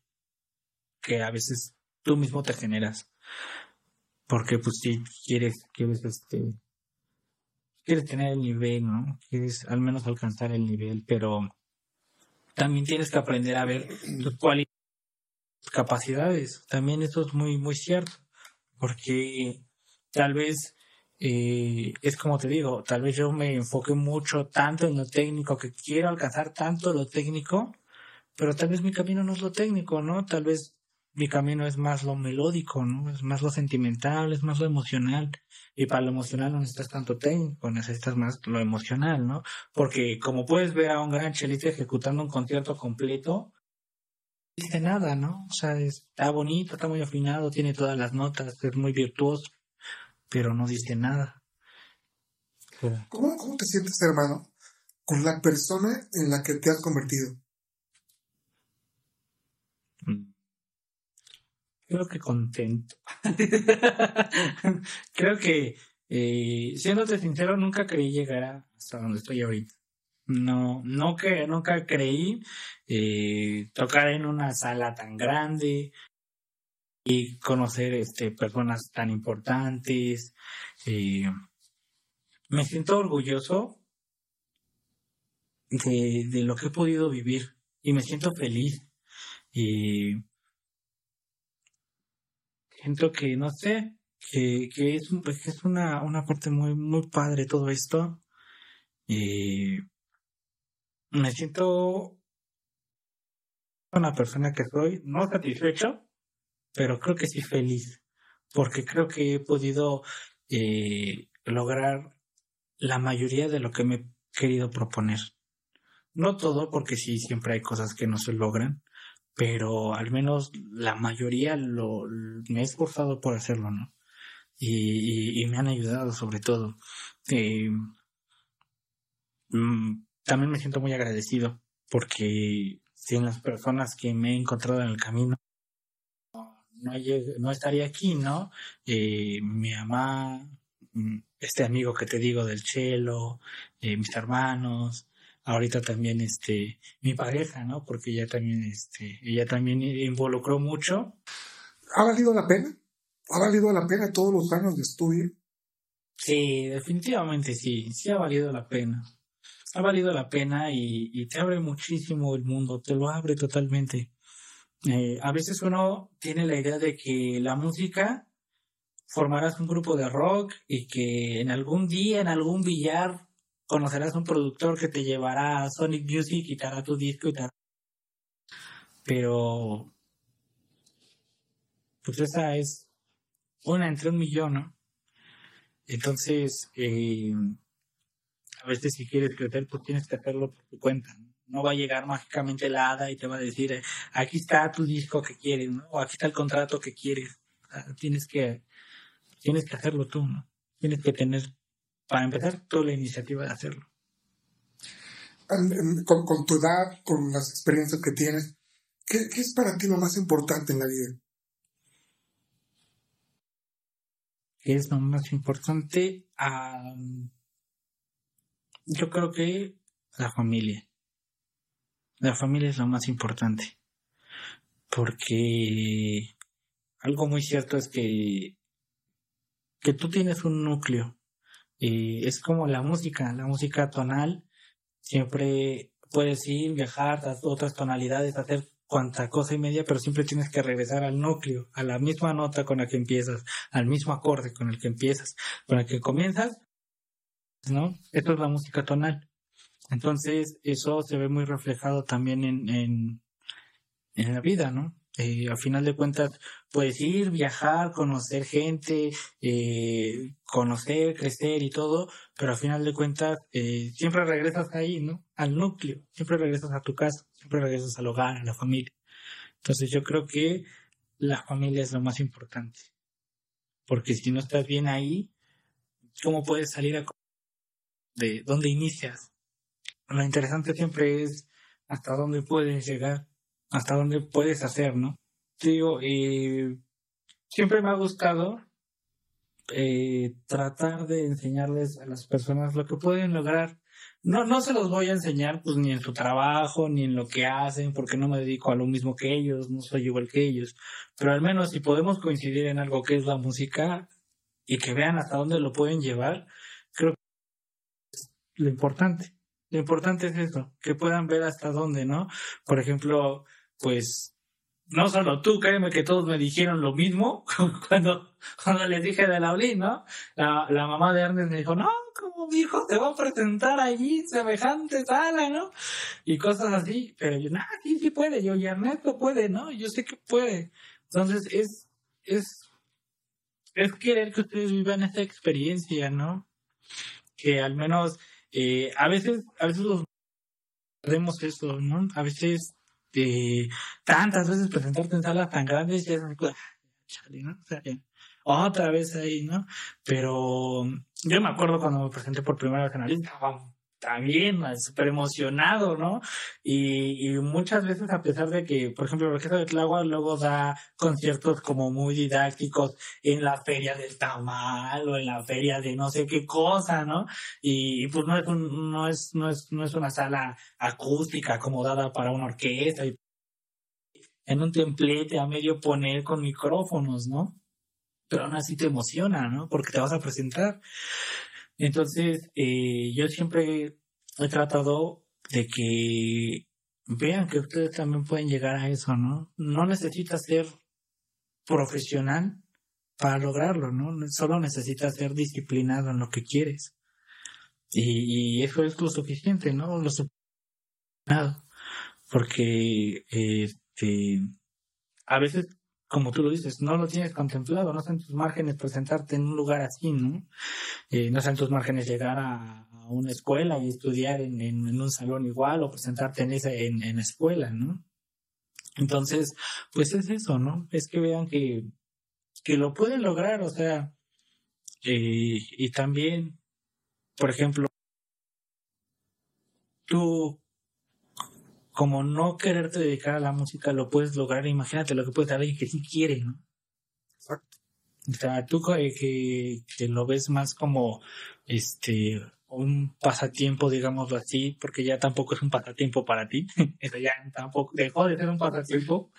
que a veces tú mismo te generas. Porque pues si quieres, quieres este, quieres tener el nivel, ¿no? Quieres al menos alcanzar el nivel, pero también tienes que aprender a ver tus cualidades, capacidades. También eso es muy, muy cierto. Porque tal vez, eh, es como te digo, tal vez yo me enfoque mucho tanto en lo técnico, que quiero alcanzar tanto lo técnico, pero tal vez mi camino no es lo técnico, ¿no? Tal vez mi camino es más lo melódico, ¿no? Es más lo sentimental, es más lo emocional. Y para lo emocional no necesitas tanto técnico, necesitas más lo emocional, ¿no? Porque como puedes ver a un gran chelista ejecutando un concierto completo, no dice nada, ¿no? O sea, está bonito, está muy afinado, tiene todas las notas, es muy virtuoso, pero no dice nada. ¿Cómo, cómo te sientes, hermano, con la persona en la que te has convertido? Creo que contento. Creo que, eh, siéndote sincero, nunca creí llegar hasta donde estoy ahorita. No, no que nunca creí eh, tocar en una sala tan grande y conocer este personas tan importantes. Eh, me siento orgulloso de, de lo que he podido vivir y me siento feliz. Y siento que, no sé, que, que es, pues, que es una, una parte muy, muy padre todo esto. Y me siento una persona que soy, no satisfecho, pero creo que sí feliz, porque creo que he podido eh, lograr la mayoría de lo que me he querido proponer. No todo, porque sí, siempre hay cosas que no se logran, pero al menos la mayoría lo, me he esforzado por hacerlo, ¿no? Y, y, me han ayudado sobre todo. Eh, mm, también me siento muy agradecido porque sin las personas que me he encontrado en el camino no, no estaría aquí, ¿no? Eh, mi mamá, mm, este amigo que te digo del chelo, eh, mis hermanos, ahorita también este mi pareja, ¿no? Porque ella también este ella también involucró mucho. ¿Ha valido la pena? ¿Ha valido la pena todos los años de estudio? Sí, definitivamente sí, sí ha valido la pena. Ha valido la pena y, y te abre muchísimo el mundo, te lo abre totalmente. Eh, a veces uno tiene la idea de que la música formarás un grupo de rock y que en algún día, en algún billar, conocerás un productor que te llevará a Sonic Music y te hará tu disco y hará... Pero, pues esa es una entre un millón, ¿no? Entonces, eh, a veces si quieres crecer, pues tienes que hacerlo por tu cuenta. No, va a llegar mágicamente la hada y te va a decir, eh, aquí está tu disco que quieres, ¿no? O aquí está el contrato que quieres. tienes que, tienes que hacerlo tú, ¿no? Tienes que tener para empezar, toda la iniciativa de hacerlo. Con, tu edad, con las experiencias que tienes, ¿qué, es para ti lo más importante en la vida? ¿Qué es lo más importante? yo creo que la familia. La familia es lo más importante. Porque algo muy cierto es que, que tú tienes un núcleo y es como la música, la música tonal. Siempre puedes ir, viajar a otras tonalidades, hacer cuanta cosa y media, pero siempre tienes que regresar al núcleo, a la misma nota con la que empiezas, al mismo acorde con el que empiezas, con el que comienzas, ¿no? Esto es la música tonal. Entonces, eso se ve muy reflejado también en, en, en la vida, ¿no? Eh, al final de cuentas puedes ir, viajar, conocer gente, eh, conocer, crecer y todo, pero al final de cuentas eh, siempre regresas ahí, ¿no? Al núcleo, siempre regresas a tu casa, siempre regresas al hogar, a la familia. Entonces yo creo que la familia es lo más importante, porque si no estás bien ahí, ¿cómo puedes salir a... de dónde inicias? Lo interesante siempre es hasta dónde puedes llegar hasta dónde puedes hacer, ¿no? Digo, eh, siempre me ha gustado eh, tratar de enseñarles a las personas lo que pueden lograr. No, no se los voy a enseñar pues ni en su trabajo, ni en lo que hacen, porque no me dedico a lo mismo que ellos, no soy igual que ellos. Pero al menos si podemos coincidir en algo que es la música y que vean hasta dónde lo pueden llevar, creo que es lo importante. Lo importante es eso, que puedan ver hasta dónde, ¿no? Por ejemplo, pues no solo tú, créeme que todos me dijeron lo mismo cuando, cuando les dije de la ¿no? La, la mamá de Ernest me dijo, no, como mi hijo te va a presentar allí semejante sala, ¿no? Y cosas así, pero yo, nah, sí, sí puede, yo, y Ernesto puede, ¿no? Yo sé que puede, Entonces es, es, es querer que ustedes vivan esta experiencia, ¿no? Que al menos, eh, a veces, a veces los perdemos eso, ¿no? A veces, eh, tantas veces presentarte en salas tan grandes, ya es chale, ¿no? Otra vez ahí, ¿no? Pero yo me acuerdo cuando me presenté por primera vez en la lista, también súper emocionado, ¿no? Y, muchas veces, a pesar de que, por ejemplo, el Orquesta de Tláhuac luego da conciertos como muy didácticos en la feria del tamal o en la feria de no sé qué cosa, ¿no? Y, y pues no es, un, no, es, no, es, no es una sala acústica acomodada para una orquesta. Y en un templete a medio poner con micrófonos, ¿no? Pero aún así te emociona, ¿no? Porque te vas a presentar. Entonces, eh, yo siempre he tratado de que vean que ustedes también pueden llegar a eso, ¿no? No necesitas ser profesional para lograrlo, ¿no? Solo necesitas ser disciplinado en lo que quieres. Y, y eso es lo suficiente, ¿no? Lo suficiente. Porque, este, a veces como tú lo dices, no lo tienes contemplado, no está tus márgenes presentarte en un lugar así, ¿no? Eh, no está tus márgenes llegar a, una escuela y estudiar en, en, un salón igual o presentarte en esa en, en escuela, ¿no? Entonces, pues es eso, ¿no? Es que vean que, que lo pueden lograr, o sea, eh, y también, por ejemplo, tú como no quererte dedicar a la música lo puedes lograr, imagínate lo que puede dar alguien que sí quiere, ¿no? Exacto. O sea, tú que, que lo ves más como este un pasatiempo, digámoslo así, porque ya tampoco es un pasatiempo para ti, eso ya tampoco dejó de ser un pasatiempo.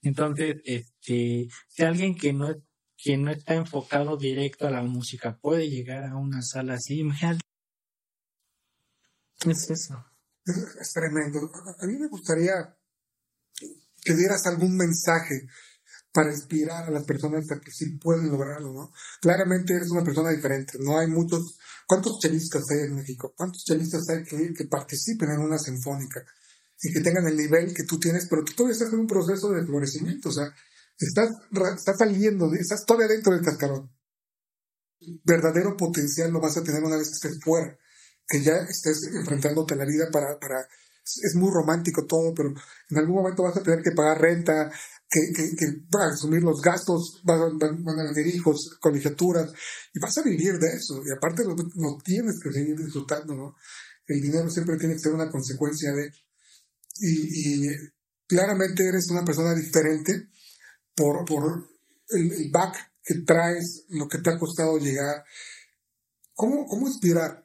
Entonces, este, si alguien que no que no está enfocado directo a la música puede llegar a una sala así, imagínate. Es eso es, tremendo. A mí me gustaría que dieras algún mensaje para inspirar a las personas a que sí pueden lograrlo, ¿no? Claramente eres una persona diferente, no hay muchos... ¿Cuántos chelistas hay en México? ¿Cuántos chelistas hay que, que participen en una sinfónica y que tengan el nivel que tú tienes, pero tú todavía estás en un proceso de florecimiento, o sea, estás, estás saliendo, estás todavía dentro del cascarón. Verdadero potencial lo vas a tener una vez que estés fuera que ya estés enfrentándote a la vida para, para, es muy romántico todo, pero en algún momento vas a tener que pagar renta, que, que, que vas a asumir los gastos, van, van, a venir hijos, colegiaturas, y vas a vivir de eso, y aparte lo, lo, tienes que seguir disfrutando, ¿no? El dinero siempre tiene que ser una consecuencia de, y, y claramente eres una persona diferente por, por el, el back que traes, lo que te ha costado llegar. ¿Cómo, cómo inspirar?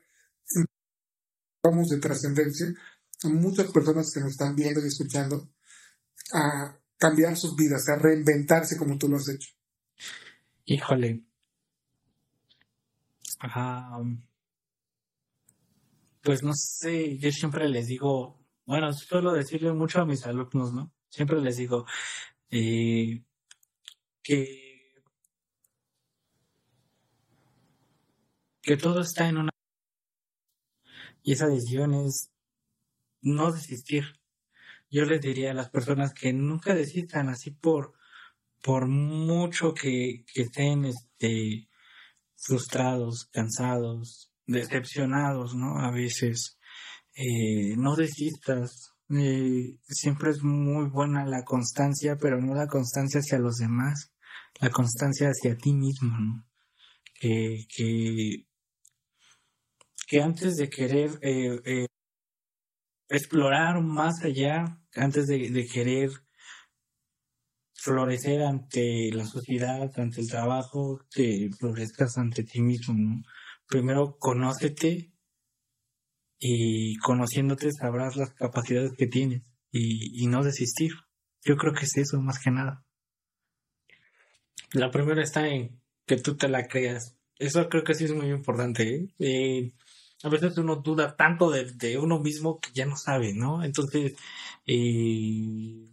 Vamos de trascendencia a muchas personas que nos están viendo y escuchando a cambiar sus vidas, a reinventarse como tú lo has hecho. Híjole. pues no sé, yo siempre les digo, bueno, suelo decirle mucho a mis alumnos, ¿no? Siempre les digo eh, que, que todo está en una y esa decisión es no desistir. Yo les diría a las personas que nunca desistan así por, por mucho que, estén este, frustrados, cansados, decepcionados, ¿no? A veces, eh, no desistas. Eh, siempre es muy buena la constancia, pero no la constancia hacia los demás, la constancia hacia ti mismo, ¿no? Que que antes de querer eh, eh, explorar más allá, antes de, querer florecer ante la sociedad, ante el trabajo, te florezcas ante ti mismo, ¿no? Primero conócete y conociéndote sabrás las capacidades que tienes y, no desistir. Yo creo que es eso más que nada. La primera está en que tú te la creas. Eso creo que sí es muy importante. ¿eh? eh a veces uno duda tanto de, uno mismo que ya no sabe, ¿no? Entonces, eh,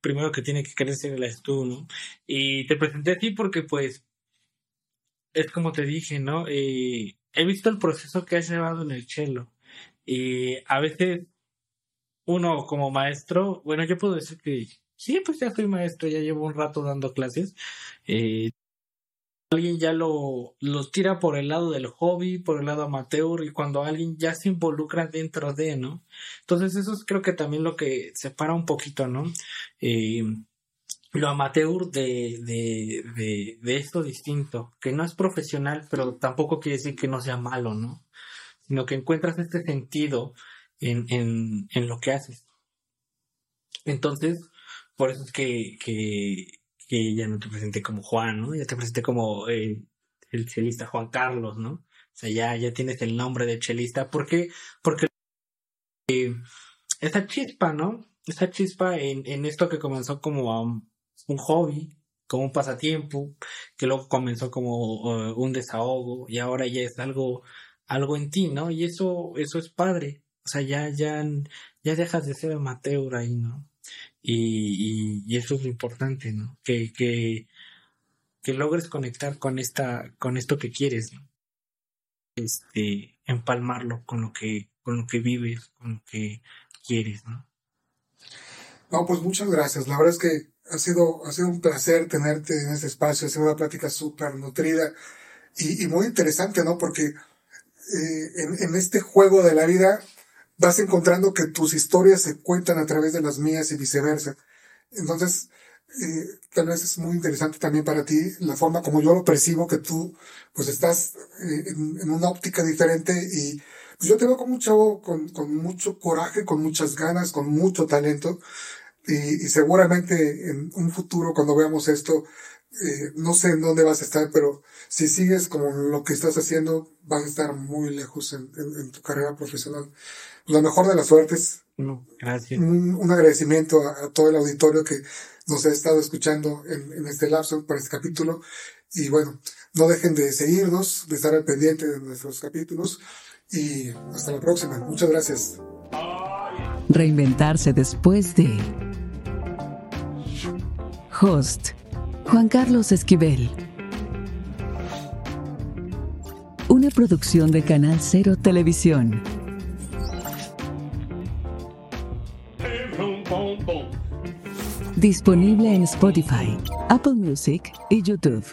primero que tiene que creerse es tú, ¿no? Y te presenté así porque, pues, es como te dije, ¿no? Eh, he visto el proceso que has llevado en el chelo. Y a veces uno como maestro, bueno, yo puedo decir que Sí, pues ya soy maestro, ya llevo un rato dando clases. Eh, alguien ya lo, lo tira por el lado del hobby, por el lado amateur, y cuando alguien ya se involucra dentro de, ¿no? Entonces eso es creo que también lo que separa un poquito, ¿no? Eh, lo amateur de, de, de, de esto distinto, que no es profesional, pero tampoco quiere decir que no sea malo, ¿no? Sino que encuentras este sentido en, en, en lo que haces. Entonces, por eso es que, que, que ya no te presenté como Juan, ¿no? Ya te presenté como eh, el chelista Juan Carlos, ¿no? O sea, ya, ya tienes el nombre de chelista. ¿Por qué? Porque eh, esa chispa, ¿no? Esa chispa en, en esto que comenzó como un hobby, como un pasatiempo, que luego comenzó como uh, un desahogo y ahora ya es algo, algo en ti, ¿no? Y eso, eso es padre. O sea, ya, ya, ya dejas de ser amateur ahí, ¿no? Y, y, eso es lo importante, ¿no? Que, que, que logres conectar con esta, con esto que quieres, ¿no? Este, empalmarlo con lo que, con lo que vives, con lo que quieres, ¿no? No, pues muchas gracias. La verdad es que ha sido, ha sido un placer tenerte en este espacio. Ha sido una plática súper nutrida y, muy interesante, ¿no? Porque eh, en, este juego de la vida vas encontrando que tus historias se cuentan a través de las mías y viceversa. Entonces, eh, tal vez es muy interesante también para ti la forma como yo lo percibo, que tú pues estás eh, en, una óptica diferente y pues yo te veo como un chavo con, mucho coraje, con muchas ganas, con mucho talento y, y seguramente en un futuro cuando veamos esto, eh, no sé en dónde vas a estar, pero si sigues como lo que estás haciendo, vas a estar muy lejos en, en, en tu carrera profesional. La mejor de las suertes. No, gracias. Un, un agradecimiento a, a, todo el auditorio que nos ha estado escuchando en, en este lapso para este capítulo. Y bueno, no dejen de seguirnos, de estar al pendiente de nuestros capítulos. Y hasta la próxima. Muchas gracias. Reinventarse después de Host Juan Carlos Esquivel. Una producción de Canal Cero Televisión. Disponible en Spotify, Apple Music y YouTube.